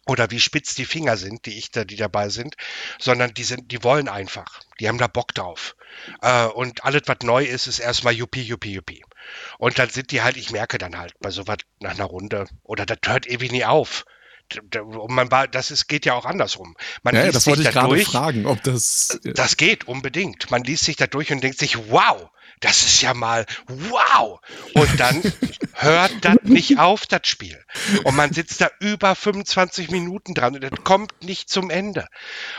oder wie spitz die Finger sind, die ich da, die dabei sind, sondern die sind, die wollen einfach. Die haben da Bock drauf. Äh, und alles, was neu ist, ist erstmal Juppie, Juppie, Juppie. Und dann sind die halt, ich merke dann halt bei sowas nach einer Runde, oder das hört ewig nie auf. Und man war, das ist, geht ja auch andersrum. Man ja, liest das wollte sich ich gerade fragen, ob das. Das geht unbedingt. Man liest sich da durch und denkt sich, wow, das ist ja mal wow. Und dann hört das nicht auf, das Spiel. Und man sitzt da über 25 Minuten dran und das kommt nicht zum Ende.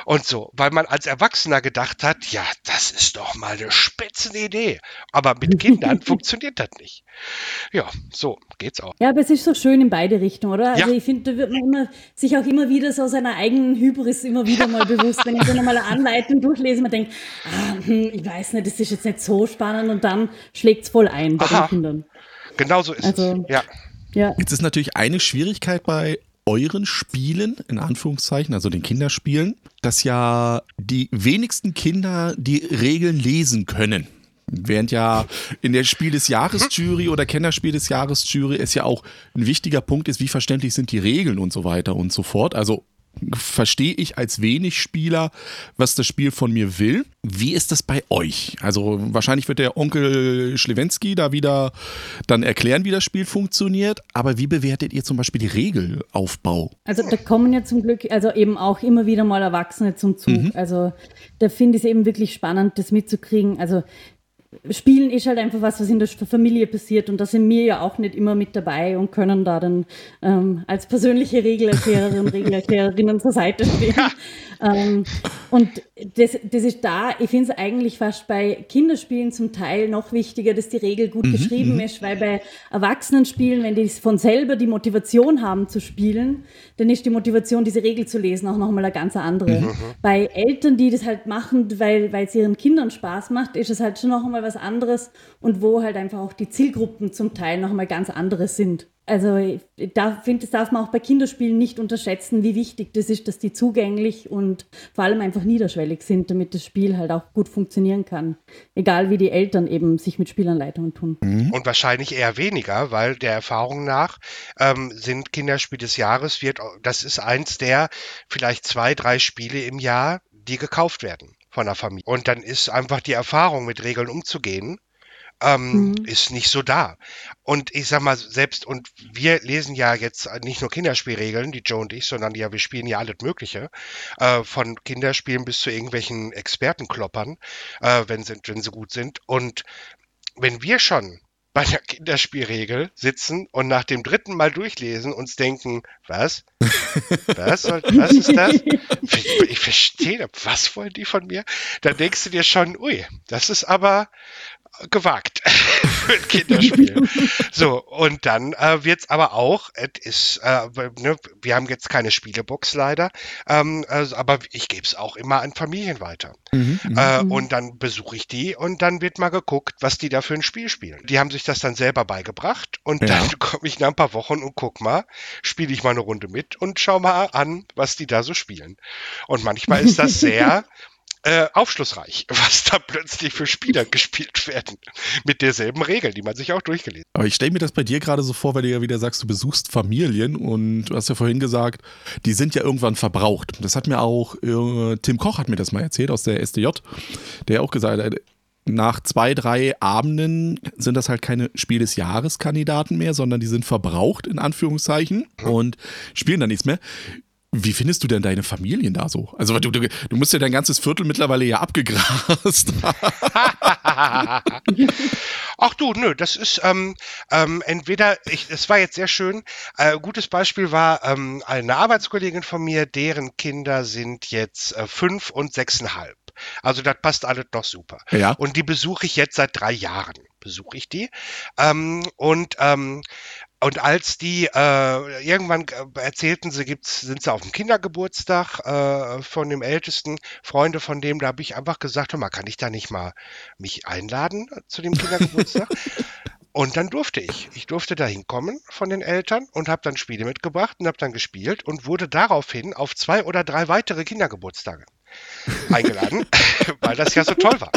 Und so, weil man als Erwachsener gedacht hat, ja, das ist doch mal eine Spitzenidee. Aber mit Kindern funktioniert das nicht. Ja, so geht's auch. Ja, aber es ist so schön in beide Richtungen, oder? Also Ja. ich finde, da wird man immer, sich auch immer wieder so seiner eigenen Hybris immer wieder mal bewusst, wenn ich so nochmal eine Anleitung durchlese, man denkt, ah, hm, ich weiß nicht, das ist jetzt nicht so spannend und dann schlägt's voll ein bei Aha. den Kindern. Genau so ist Also- es. Ja. Ja. Jetzt ist natürlich eine Schwierigkeit bei euren Spielen, in Anführungszeichen, also den Kinderspielen, dass ja die wenigsten Kinder die Regeln lesen können. Während ja in der Spiel des Jahres Jury oder Kennerspiel des Jahres Jury es ja auch ein wichtiger Punkt ist, wie verständlich sind die Regeln und so weiter und so fort. Also verstehe ich als wenig Spieler, was das Spiel von mir will. Wie ist das bei euch? Also wahrscheinlich wird der Onkel Schlewensky da wieder dann erklären, wie das Spiel funktioniert. Aber wie bewertet ihr zum Beispiel die Regelaufbau? Also da kommen ja zum Glück also eben auch immer wieder mal Erwachsene zum Zug. Also da finde ich es eben wirklich spannend, das mitzukriegen. Also Spielen ist halt einfach was, was in der Familie passiert und da sind wir ja auch nicht immer mit dabei und können da dann ähm, als persönliche Regelerklärerin und Regelerklärerinnen zur Seite stehen. Ähm, und das, das ist da, ich finde es eigentlich fast bei Kinderspielen zum Teil noch wichtiger, dass die Regel gut geschrieben ist, weil bei Erwachsenenspielen, wenn die von selber die Motivation haben zu spielen, dann ist die Motivation, diese Regel zu lesen, auch nochmal eine ganz andere. Bei Eltern, die das halt machen, weil weil es ihren Kindern Spaß macht, ist es halt schon noch einmal was anderes und wo halt einfach auch die Zielgruppen zum Teil noch einmal ganz andere sind. Also ich da finde, das darf man auch bei Kinderspielen nicht unterschätzen, wie wichtig das ist, dass die zugänglich und vor allem einfach niederschwellig sind, damit das Spiel halt auch gut funktionieren kann. Egal wie die Eltern eben sich mit Spielanleitungen tun. Und wahrscheinlich eher weniger, weil der Erfahrung nach ähm, sind Kinderspiel des Jahres, wird, das ist eins der vielleicht zwei, drei Spiele im Jahr, die gekauft werden von der Familie. Und dann ist einfach die Erfahrung, mit Regeln umzugehen, ähm, ist nicht so da. Und ich sag mal, selbst, und wir lesen ja jetzt nicht nur Kinderspielregeln, die Joe und ich, sondern ja, wir spielen ja alles Mögliche, äh, von Kinderspielen bis zu irgendwelchen Expertenkloppern, äh, wenn, sie, wenn sie gut sind. Und wenn wir schon bei der Kinderspielregel sitzen und nach dem dritten Mal durchlesen uns denken, was? Was, soll, was ist das? Ich, ich verstehe, was wollen die von mir? Dann denkst du dir schon, ui, das ist aber gewagt für ein Kinderspiel. So, und dann äh, wird's aber auch, es ist, äh, ne, wir haben jetzt keine Spielebox leider, ähm, also, aber ich gebe es auch immer an Familien weiter. Äh, und dann besuche ich die und dann wird mal geguckt, was die da für ein Spiel spielen. Die haben sich das dann selber beigebracht und Ja. dann komme ich nach ein paar Wochen und guck mal, spiele ich mal eine Runde mit und schau mal an, was die da so spielen. Und manchmal ist das sehr äh, aufschlussreich, was da plötzlich für Spieler gespielt werden. Mit derselben Regel, die man sich auch durchgelesen Aber ich stelle mir das bei dir gerade so vor, weil du ja wieder sagst, du besuchst Familien und du hast ja vorhin gesagt, die sind ja irgendwann verbraucht. Das hat mir auch, äh, Tim Koch hat mir das mal erzählt aus der SDJ, der auch gesagt hat, nach zwei, drei Abenden sind das halt keine Spiel des Jahres Kandidaten mehr, sondern die sind verbraucht, in Anführungszeichen, und spielen dann nichts mehr. Wie findest du denn deine Familien da so? Also du, du, du musst ja dein ganzes Viertel mittlerweile ja abgegrast. Ach du, nö, das ist ähm, ähm, entweder, ich, es war jetzt sehr schön, äh, gutes Beispiel war ähm, eine Arbeitskollegin von mir, deren Kinder sind jetzt äh, fünf und sechseinhalb. Also das passt alles noch super. Ja. Und die besuche ich jetzt seit drei Jahren, besuche ich die. Ähm, und ähm, und als die äh, irgendwann äh, erzählten, sie gibt's, sind sie auf dem Kindergeburtstag äh, von dem Ältesten, Freunde von dem, da habe ich einfach gesagt, hör mal, kann ich da nicht mal mich einladen zu dem Kindergeburtstag? und dann durfte ich. Ich durfte da hinkommen von den Eltern und habe dann Spiele mitgebracht und habe dann gespielt und wurde daraufhin auf zwei oder drei weitere Kindergeburtstage eingeladen, weil das ja so toll war.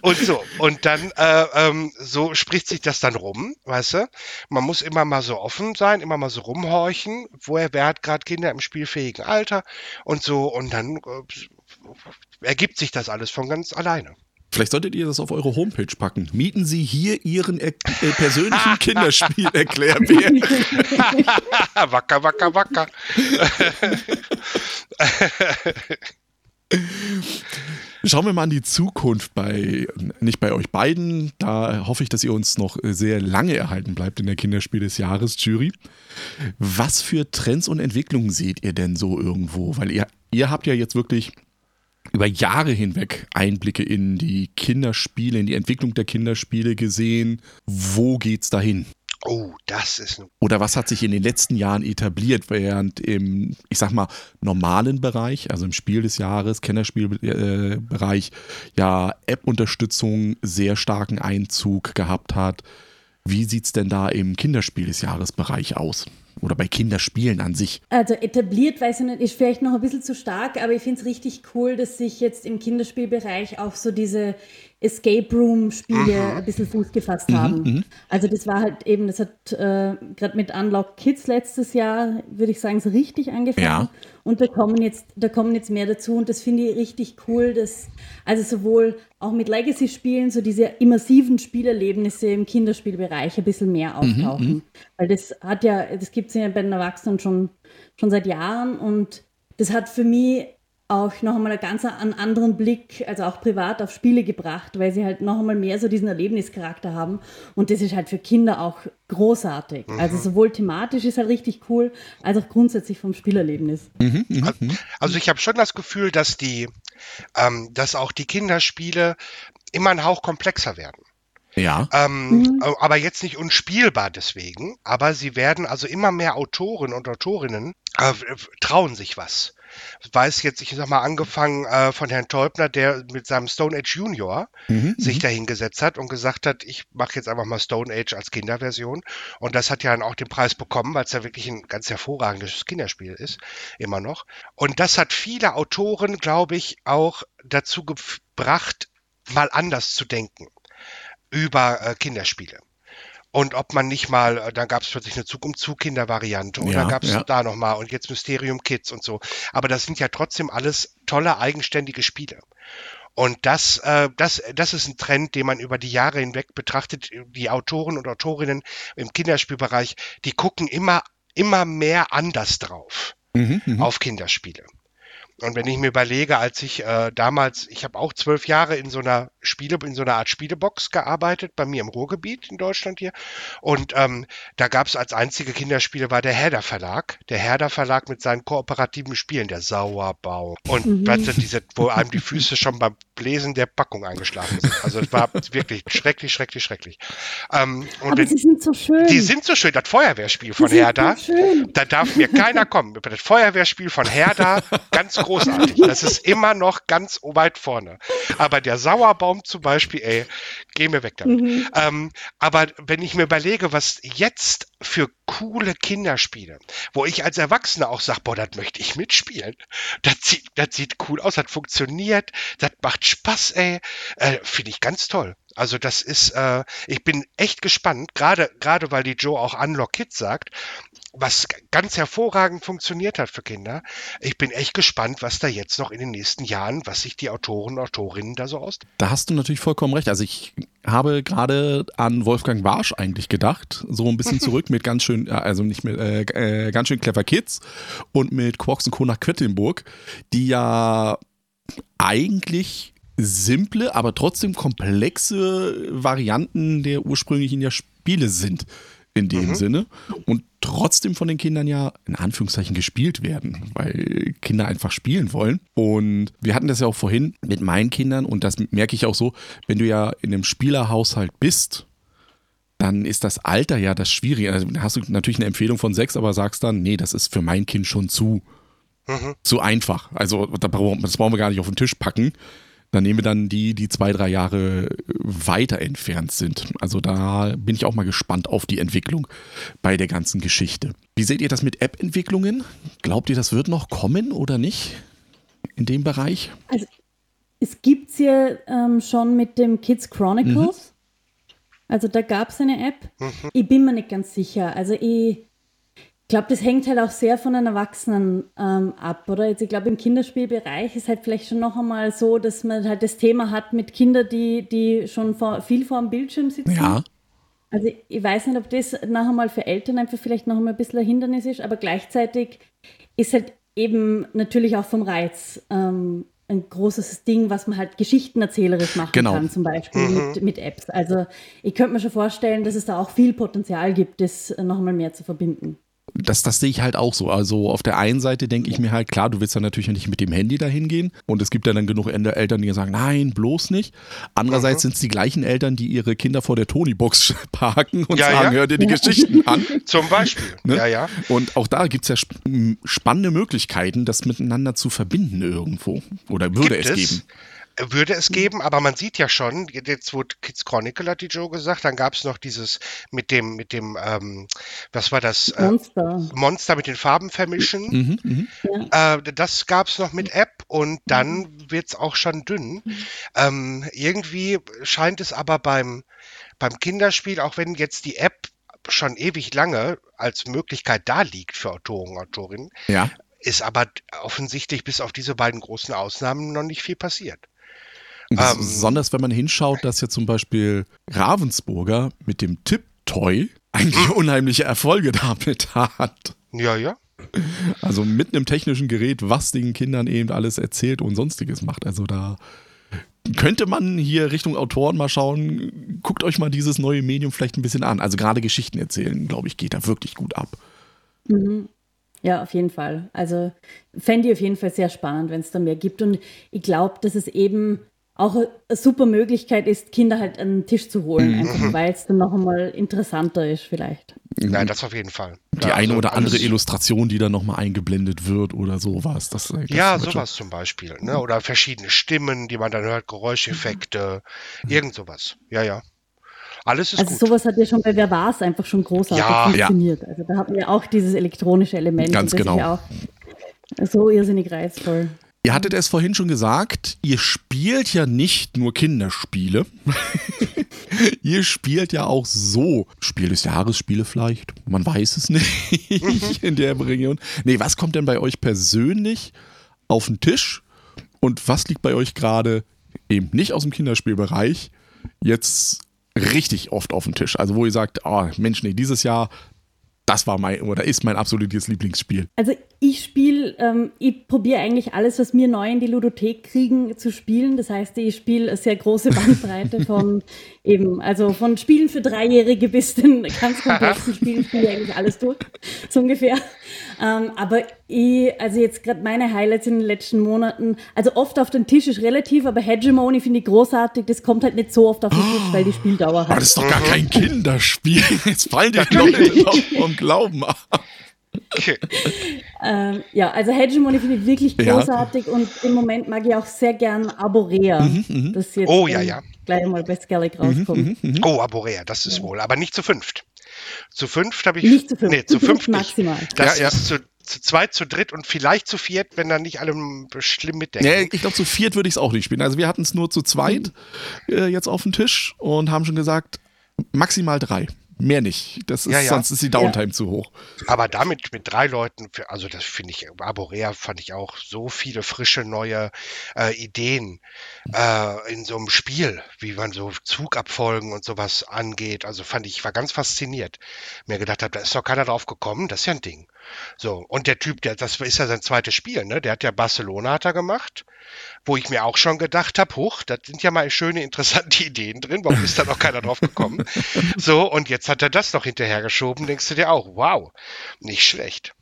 Und so, und dann, äh, ähm, so spricht sich das dann rum, weißt du? Man muss immer mal so offen sein, immer mal so rumhorchen, woher, wer hat gerade Kinder im spielfähigen Alter und so, und dann äh, ergibt sich das alles von ganz alleine. Vielleicht solltet ihr das auf eure Homepage packen. Mieten Sie hier Ihren äh, persönlichen Kinderspiel-Erklärbär. wacker, wacker, wacker. Schauen wir mal an die Zukunft bei, nicht bei euch beiden. Da hoffe ich, dass ihr uns noch sehr lange erhalten bleibt in der Kinderspiel des Jahres Jury. Was für Trends und Entwicklungen seht ihr denn so irgendwo? Weil ihr, ihr habt ja jetzt wirklich über Jahre hinweg Einblicke in die Kinderspiele, in die Entwicklung der Kinderspiele gesehen. Wo geht's dahin? Oh, das ist. Oder was hat sich in den letzten Jahren etabliert, während im, ich sag mal, normalen Bereich, also im Spiel des Jahres, Kennerspielbereich, äh, ja App-Unterstützung sehr starken Einzug gehabt hat. Wie sieht es denn da im Kinderspiel des Jahres Bereich aus? Oder bei Kinderspielen an sich? Also etabliert, weiß ich nicht, ist vielleicht noch ein bisschen zu stark, aber ich finde es richtig cool, dass sich jetzt im Kinderspielbereich auch so diese Escape Room Spiele mhm. ein bisschen Fuß gefasst mhm, haben. Mhm. Also das war halt eben, das hat äh, gerade mit Unlock Kids letztes Jahr, würde ich sagen, so richtig angefangen. Ja. Und da kommen jetzt, da kommen jetzt mehr dazu und das finde ich richtig cool, dass also sowohl auch mit Legacy-Spielen so diese immersiven Spielerlebnisse im Kinderspielbereich ein bisschen mehr mhm, auftauchen. Mhm, Weil das hat ja, das gibt es ja bei den Erwachsenen schon, schon seit Jahren und das hat für mich auch noch einmal einen ganz einen anderen Blick, also auch privat auf Spiele gebracht, weil sie halt noch einmal mehr so diesen Erlebnischarakter haben. Und das ist halt für Kinder auch großartig. Mhm. Also sowohl thematisch ist halt richtig cool, als auch grundsätzlich vom Spielerlebnis. Mhm, mh, mh. Also ich habe schon das Gefühl, dass die, ähm, dass auch die Kinderspiele immer ein Hauch komplexer werden. Ja. Ähm, mhm. Aber jetzt nicht unspielbar deswegen. Aber sie werden also immer mehr Autoren und Autorinnen äh, trauen sich was weiß jetzt, ich sag mal, angefangen äh, von Herrn Teubner, der mit seinem Stone Age Junior mhm, sich mhm. dahingesetzt hat und gesagt hat, ich mache jetzt einfach mal Stone Age als Kinderversion. Und das hat ja dann auch den Preis bekommen, weil es ja wirklich ein ganz hervorragendes Kinderspiel ist, immer noch. Und das hat viele Autoren, glaube ich, auch dazu gebracht, mal anders zu denken über äh, Kinderspiele und ob man nicht mal, äh, dann gab es plötzlich eine Zug um Zug Kindervariante und ja, dann gab es ja. da nochmal und jetzt Mysterium Kids und so. Aber das sind ja trotzdem alles tolle eigenständige Spiele. Und das, äh, das, das ist ein Trend, den man über die Jahre hinweg betrachtet. Die Autoren und Autorinnen im Kinderspielbereich, die gucken immer, immer mehr anders drauf mhm, mhm. auf Kinderspiele. Und wenn ich mir überlege, als ich äh, damals, ich habe auch zwölf Jahre in so einer Spiele, in so einer Art Spielebox gearbeitet, bei mir im Ruhrgebiet in Deutschland hier. Und ähm, da gab es als einzige Kinderspiele war der Herder Verlag, der Herder Verlag mit seinen kooperativen Spielen, der Sauerbau. Und mhm. weißt diese, wo einem die Füße schon beim Lesen der Packung eingeschlafen sind. Also es war wirklich schrecklich, schrecklich, schrecklich. Ähm, Aber wenn, sie sind so schön. Die sind so schön. Das Feuerwehrspiel von Herder, so da darf mir keiner kommen. Das Feuerwehrspiel von Herder, ganz großartig. Das ist immer noch ganz weit vorne. Aber der Sauerbaum zum Beispiel, ey, geh mir weg damit. Mhm. Ähm, aber wenn ich mir überlege, was jetzt für coole Kinderspiele, wo ich als Erwachsener auch sage, boah, das möchte ich mitspielen. Das sieht, das sieht cool aus, das funktioniert, das macht Spaß, ey. Äh, Finde ich ganz toll. Also das ist, äh, ich bin echt gespannt, gerade gerade weil die Joe auch Unlock Kids sagt, was ganz hervorragend funktioniert hat für Kinder. Ich bin echt gespannt, was da jetzt noch in den nächsten Jahren, was sich die Autoren und Autorinnen da so aus. Da hast du natürlich vollkommen recht. Also ich habe gerade an Wolfgang Warsch eigentlich gedacht, so ein bisschen zurück mit ganz schön, also nicht mit äh, äh, ganz schön clever Kids und mit Quarks und Co. nach Quedlinburg, die ja eigentlich simple, aber trotzdem komplexe Varianten der ursprünglichen ja Spiele sind in dem mhm. Sinne und trotzdem von den Kindern ja in Anführungszeichen gespielt werden, weil Kinder einfach spielen wollen. Und wir hatten das ja auch vorhin mit meinen Kindern und das merke ich auch so, wenn du ja in einem Spielerhaushalt bist, dann ist das Alter ja das Schwierige. Also hast du natürlich eine Empfehlung von sechs, aber sagst dann, nee, das ist für mein Kind schon zu, mhm. zu einfach. Also das brauchen wir gar nicht auf den Tisch packen. Dann nehmen wir dann die, die zwei, drei Jahre weiter entfernt sind. Also da bin ich auch mal gespannt auf die Entwicklung bei der ganzen Geschichte. Wie seht ihr das mit App-Entwicklungen? Glaubt ihr, das wird noch kommen oder nicht in dem Bereich? Also es gibt es ja ähm, schon mit dem Kids Chronicles. Mhm. Also da gab es eine App. Mhm. Ich bin mir nicht ganz sicher. Also ich glaube, das hängt halt auch sehr von den Erwachsenen ähm, ab, oder? Jetzt, ich glaube, im Kinderspielbereich ist halt vielleicht schon noch einmal so, dass man halt das Thema hat mit Kindern, die, die schon vor, viel vor dem Bildschirm sitzen. Ja. Also ich weiß nicht, ob das nachher mal für Eltern einfach vielleicht noch einmal ein bisschen ein Hindernis ist, aber gleichzeitig ist halt eben natürlich auch vom Reiz ähm, ein großes Ding, was man halt geschichtenerzählerisch machen genau. kann, zum Beispiel mhm. mit, mit Apps. Also ich könnte mir schon vorstellen, dass es da auch viel Potenzial gibt, das noch einmal mehr zu verbinden das, das sehe ich halt auch so. Also auf der einen Seite denke ich mir halt, klar, du willst ja natürlich nicht mit dem Handy dahin gehen. Und es gibt ja dann genug Eltern, die sagen, nein, bloß nicht. Andererseits mhm. sind es die gleichen Eltern, die ihre Kinder vor der Tony-Box parken und ja, sagen, ja. hör dir die. Geschichten an. Zum Beispiel. Ne? Ja, ja. Und auch da gibt es ja spannende Möglichkeiten, das miteinander zu verbinden irgendwo. Oder würde gibt es geben würde es geben, aber man sieht ja schon, jetzt wurde Kids Chronicle, hat die Joe gesagt, dann gab es noch dieses mit dem, mit dem, ähm, was war das? Äh, Monster. Monster mit den Farben vermischen. Mhm, mhm. Äh, das gab es noch mit App und dann mhm. wird es auch schon dünn. Ähm, irgendwie scheint es aber beim, beim Kinderspiel, auch wenn jetzt die App schon ewig lange als Möglichkeit da liegt für Autoren und Autorinnen, ja. ist aber offensichtlich bis auf diese beiden großen Ausnahmen noch nicht viel passiert. Ähm, besonders wenn man hinschaut, dass ja zum Beispiel Ravensburger mit dem Tipp-Toy eigentlich hm. unheimliche Erfolge damit hat. Ja, ja. Also mit einem technischen Gerät, was den Kindern eben alles erzählt und sonstiges macht. Also da könnte man hier Richtung Autoren mal schauen, guckt euch mal dieses neue Medium vielleicht ein bisschen an. Also gerade Geschichten erzählen, glaube ich, geht da wirklich gut ab. Mhm. Ja, auf jeden Fall. Also fände ich auf jeden Fall sehr spannend, wenn es da mehr gibt. Und ich glaube, dass es eben auch eine super Möglichkeit ist, Kinder halt an den Tisch zu holen, mhm. einfach weil es dann noch einmal interessanter ist vielleicht. Nein, das auf jeden Fall. Die ja, eine also oder andere Illustration, die dann nochmal eingeblendet wird oder sowas. Das, das ja, sowas zum Beispiel. Ne? Oder verschiedene Stimmen, die man dann hört, Geräuscheffekte, mhm. irgend sowas. Ja, ja. Alles ist also gut. sowas hat ja schon bei Wer war's einfach schon großartig ja, funktioniert. Ja. Also da hatten wir auch dieses elektronische Element. Ganz genau. Ja so irrsinnig reizvoll. Ihr hattet es vorhin schon gesagt, ihr spielt ja nicht nur Kinderspiele. ihr spielt ja auch so Spiel des Jahres, Spiele vielleicht. Man weiß es nicht in der Region. Nee, was kommt denn bei euch persönlich auf den Tisch? Und was liegt bei euch gerade eben nicht aus dem Kinderspielbereich jetzt richtig oft auf dem Tisch? Also wo ihr sagt, oh Mensch, nee, dieses Jahr das war mein oder ist mein absolutes Lieblingsspiel. Also ich spiele, ähm, ich probiere eigentlich alles, was wir neu in die Ludothek kriegen, zu spielen. Das heißt, ich spiele eine sehr große Bandbreite von eben, also von Spielen für Dreijährige bis den ganz komplexen Spielen spiele ich eigentlich alles durch, so ungefähr. Ähm, aber ich, also jetzt gerade meine Highlights in den letzten Monaten, also oft auf den Tisch ist relativ, aber Hegemony finde ich großartig. Das kommt halt nicht so oft auf den Tisch, weil die Spieldauer hat. Aber das ist doch gar kein Kinderspiel. Jetzt fallen die Leute doch vom Glauben ab. Ähm, ja, also Hegemony finde ich wirklich großartig ja. und im Moment mag ich auch sehr gern Aborea. Mhm, mhm. das jetzt oh ja, ja. gleich mal bei Skellig mhm, rauskommt. Mhm, mhm, oh, Aborea, das ist ja. wohl, aber nicht zu fünft. Zu fünft habe ich. Nicht zu fünft. Nee, zu fünft maximal. Das ja, ist zu, zu zweit, zu dritt und vielleicht zu viert, wenn dann nicht alle schlimm mitdenken. Ja, ich glaube, zu viert würde ich es auch nicht spielen. Also wir hatten es nur zu zweit äh, jetzt auf dem Tisch und haben schon gesagt, maximal drei. Mehr nicht. Das ist, ja, ja. Sonst ist die Downtime ja. zu hoch. Aber damit mit drei Leuten, also das finde ich, Arborea fand ich auch so viele frische neue äh, Ideen äh, in so einem Spiel, wie man so Zugabfolgen und sowas angeht. Also fand ich, war ganz fasziniert. Mir gedacht habe, da ist doch keiner drauf gekommen, das ist ja ein Ding. So, und der Typ, der, das ist ja sein zweites Spiel, ne? Der hat ja Barcelona hat er gemacht wo ich mir auch schon gedacht habe, huch, da sind ja mal schöne, interessante Ideen drin, warum ist da noch keiner drauf gekommen? so, und jetzt hat er das noch hinterhergeschoben, denkst du dir auch, wow, nicht schlecht.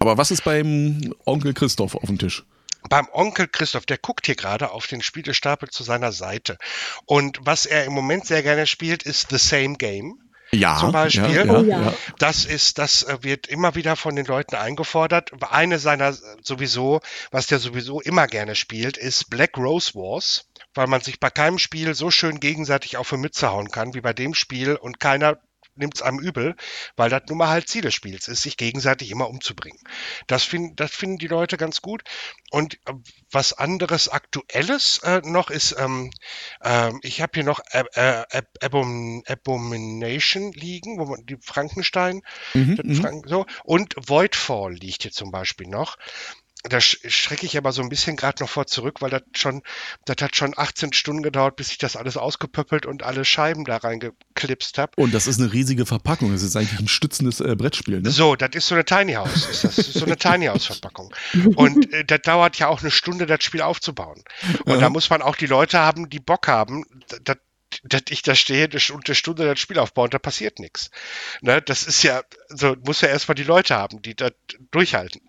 Aber was ist beim Onkel Christoph auf dem Tisch? beim Onkel Christoph, der guckt hier gerade auf den Spielestapel zu seiner Seite. Und was er im Moment sehr gerne spielt, ist The Same Game. Ja, zum Beispiel. ja, ja, Oh. Das ist, das äh, wird immer wieder von den Leuten eingefordert. Eine seiner sowieso, was der sowieso immer gerne spielt, ist Black Rose Wars, weil man sich bei keinem Spiel so schön gegenseitig auf die Mütze hauen kann wie bei dem Spiel und keiner nimmt es einem übel, weil das nun mal halt Ziel des Spiels ist, sich gegenseitig immer umzubringen. Das, find, das finden die Leute ganz gut. Und äh, was anderes Aktuelles äh, noch ist, ähm, ähm, ich habe hier noch Ab äh, Ab Abom Abomination liegen, wo man die Frankenstein, Mhm, mhm. Frank so, und Voidfall liegt hier zum Beispiel noch. Da sch schrecke ich aber so ein bisschen gerade noch vor zurück, weil das schon, das hat schon 18 Stunden gedauert, bis ich das alles ausgepöppelt und alle Scheiben da reingeklipst habe. Und das ist eine riesige Verpackung. Das ist eigentlich ein stützendes äh, Brettspiel, ne? So, das ist so eine Tiny House. Ist das, das ist so eine Tiny House Verpackung. Und äh, das dauert ja auch eine Stunde, das Spiel aufzubauen. Und da muss man auch die Leute haben, die Bock haben, dass dass ich da stehe Stunde, eine Stunde das Spiel aufbauen, und da passiert nichts. Ne, das ist ja, so muss ja erstmal die Leute haben, die das durchhalten.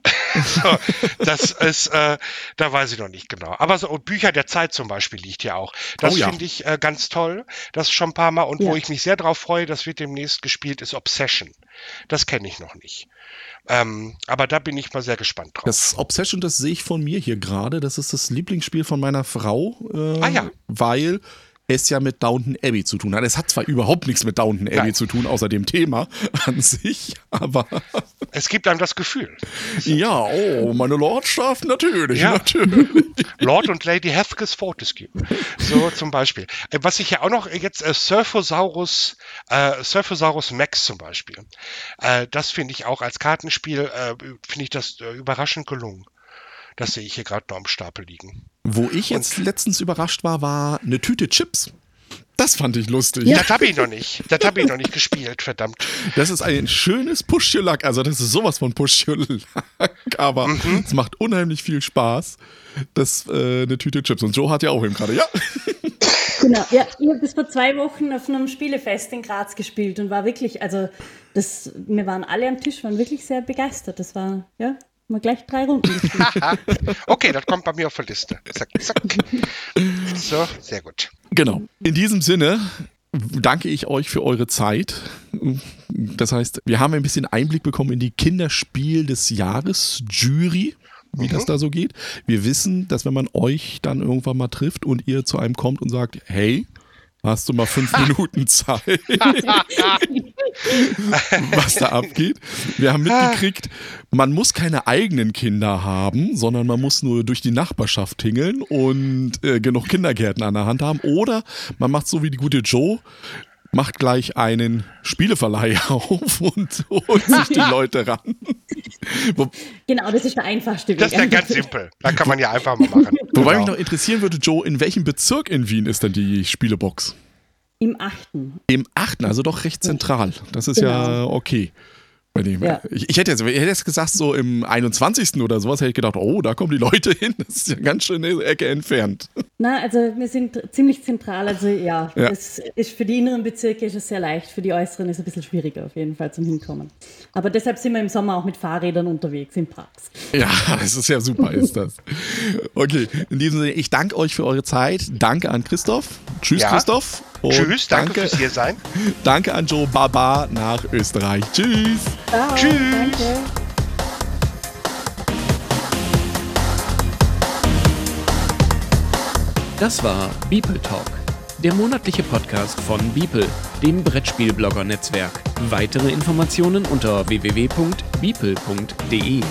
so, das ist, äh, da weiß ich noch nicht genau. Aber so Bücher der Zeit zum Beispiel liegt ja auch. Das Oh ja. finde ich äh, ganz toll. Das schon ein paar Mal. Und wo Ja. ich mich sehr drauf freue, das wird demnächst gespielt, ist Obsession. Das kenne ich noch nicht. Ähm, aber da bin ich mal sehr gespannt drauf. Das Obsession, das sehe ich von mir hier gerade. Das ist das Lieblingsspiel von meiner Frau. Äh, Ah ja. Weil es ja mit Downton Abbey zu tun hat. Es hat zwar überhaupt nichts mit Downton Abbey Nein. zu tun, außer dem Thema an sich, aber es gibt einem das Gefühl. ja, oh, meine Lordschaft, natürlich, Ja. natürlich. Lord und Lady Hethkes Fortescue. So zum Beispiel. Äh, Was ich ja auch noch jetzt äh, Surfosaurus, äh, Surfosaurus Max zum Beispiel. Äh, das finde ich auch als Kartenspiel, äh, finde ich das äh, überraschend gelungen. Das sehe ich hier gerade noch am Stapel liegen. Wo ich jetzt letztens überrascht war, war eine Tüte Chips. Das fand ich lustig. Das habe ich noch nicht. Das habe ich noch nicht gespielt, verdammt. Das ist ein schönes push your luck Also, das ist sowas von push your luck Aber Mhm. es macht unheimlich viel Spaß. Das äh, eine Tüte Chips. Und Joe hat ja auch eben gerade. Ja. Genau, ja, ich habe das vor zwei Wochen auf einem Spielefest in Graz gespielt und war wirklich, also das, wir waren alle am Tisch, waren wirklich sehr begeistert. Das war, ja, mal gleich drei Runden. Okay, das kommt bei mir auf der Liste. Zack, zack. So, sehr gut. Genau. In diesem Sinne danke ich euch für eure Zeit. Das heißt, wir haben ein bisschen Einblick bekommen in die Kinderspiel des Jahres Jury, wie das da so geht. Wir wissen, dass wenn man euch dann irgendwann mal trifft und ihr zu einem kommt und sagt, hey, hast du mal fünf Minuten Zeit, was da abgeht. Wir haben mitgekriegt, man muss keine eigenen Kinder haben, sondern man muss nur durch die Nachbarschaft tingeln und äh, genug Kindergärten an der Hand haben. Oder man macht so wie die gute Joe, macht gleich einen Spieleverleih auf und holt sich die Leute ran. Genau, das ist der einfachste Weg. Das ist ja ganz simpel. Da kann man ja einfach mal machen. Wobei Genau. mich noch interessieren würde, Joe, in welchem Bezirk in Wien ist denn die Spielebox? Im achten. Im achten, also doch recht zentral. Das ist ja Genau. okay. Ja. ich, ich hätte jetzt, ich hätte jetzt gesagt, so im 21. oder sowas, hätte ich gedacht, oh, da kommen die Leute hin. Das ist ja ganz schön eine Ecke entfernt. Na, also wir sind ziemlich zentral. Also ja, Ja. das ist für die inneren Bezirke ist es sehr leicht, für die äußeren ist es ein bisschen schwieriger auf jeden Fall zum Hinkommen. Aber deshalb sind wir im Sommer auch mit Fahrrädern unterwegs in Parks. Ja, das ist ja super, ist das. Okay, in diesem Sinne, ich danke euch für eure Zeit. Danke an Christoph. Tschüss, Ja. Christoph. Und Tschüss, danke, danke, fürs hier sein. danke an Joe Baba nach Österreich. Tschüss. Ciao, Tschüss. Danke. Das war Beeple Talk, der monatliche Podcast von Beeple, dem Brettspielblogger-Netzwerk. Weitere Informationen unter www.beeple.de.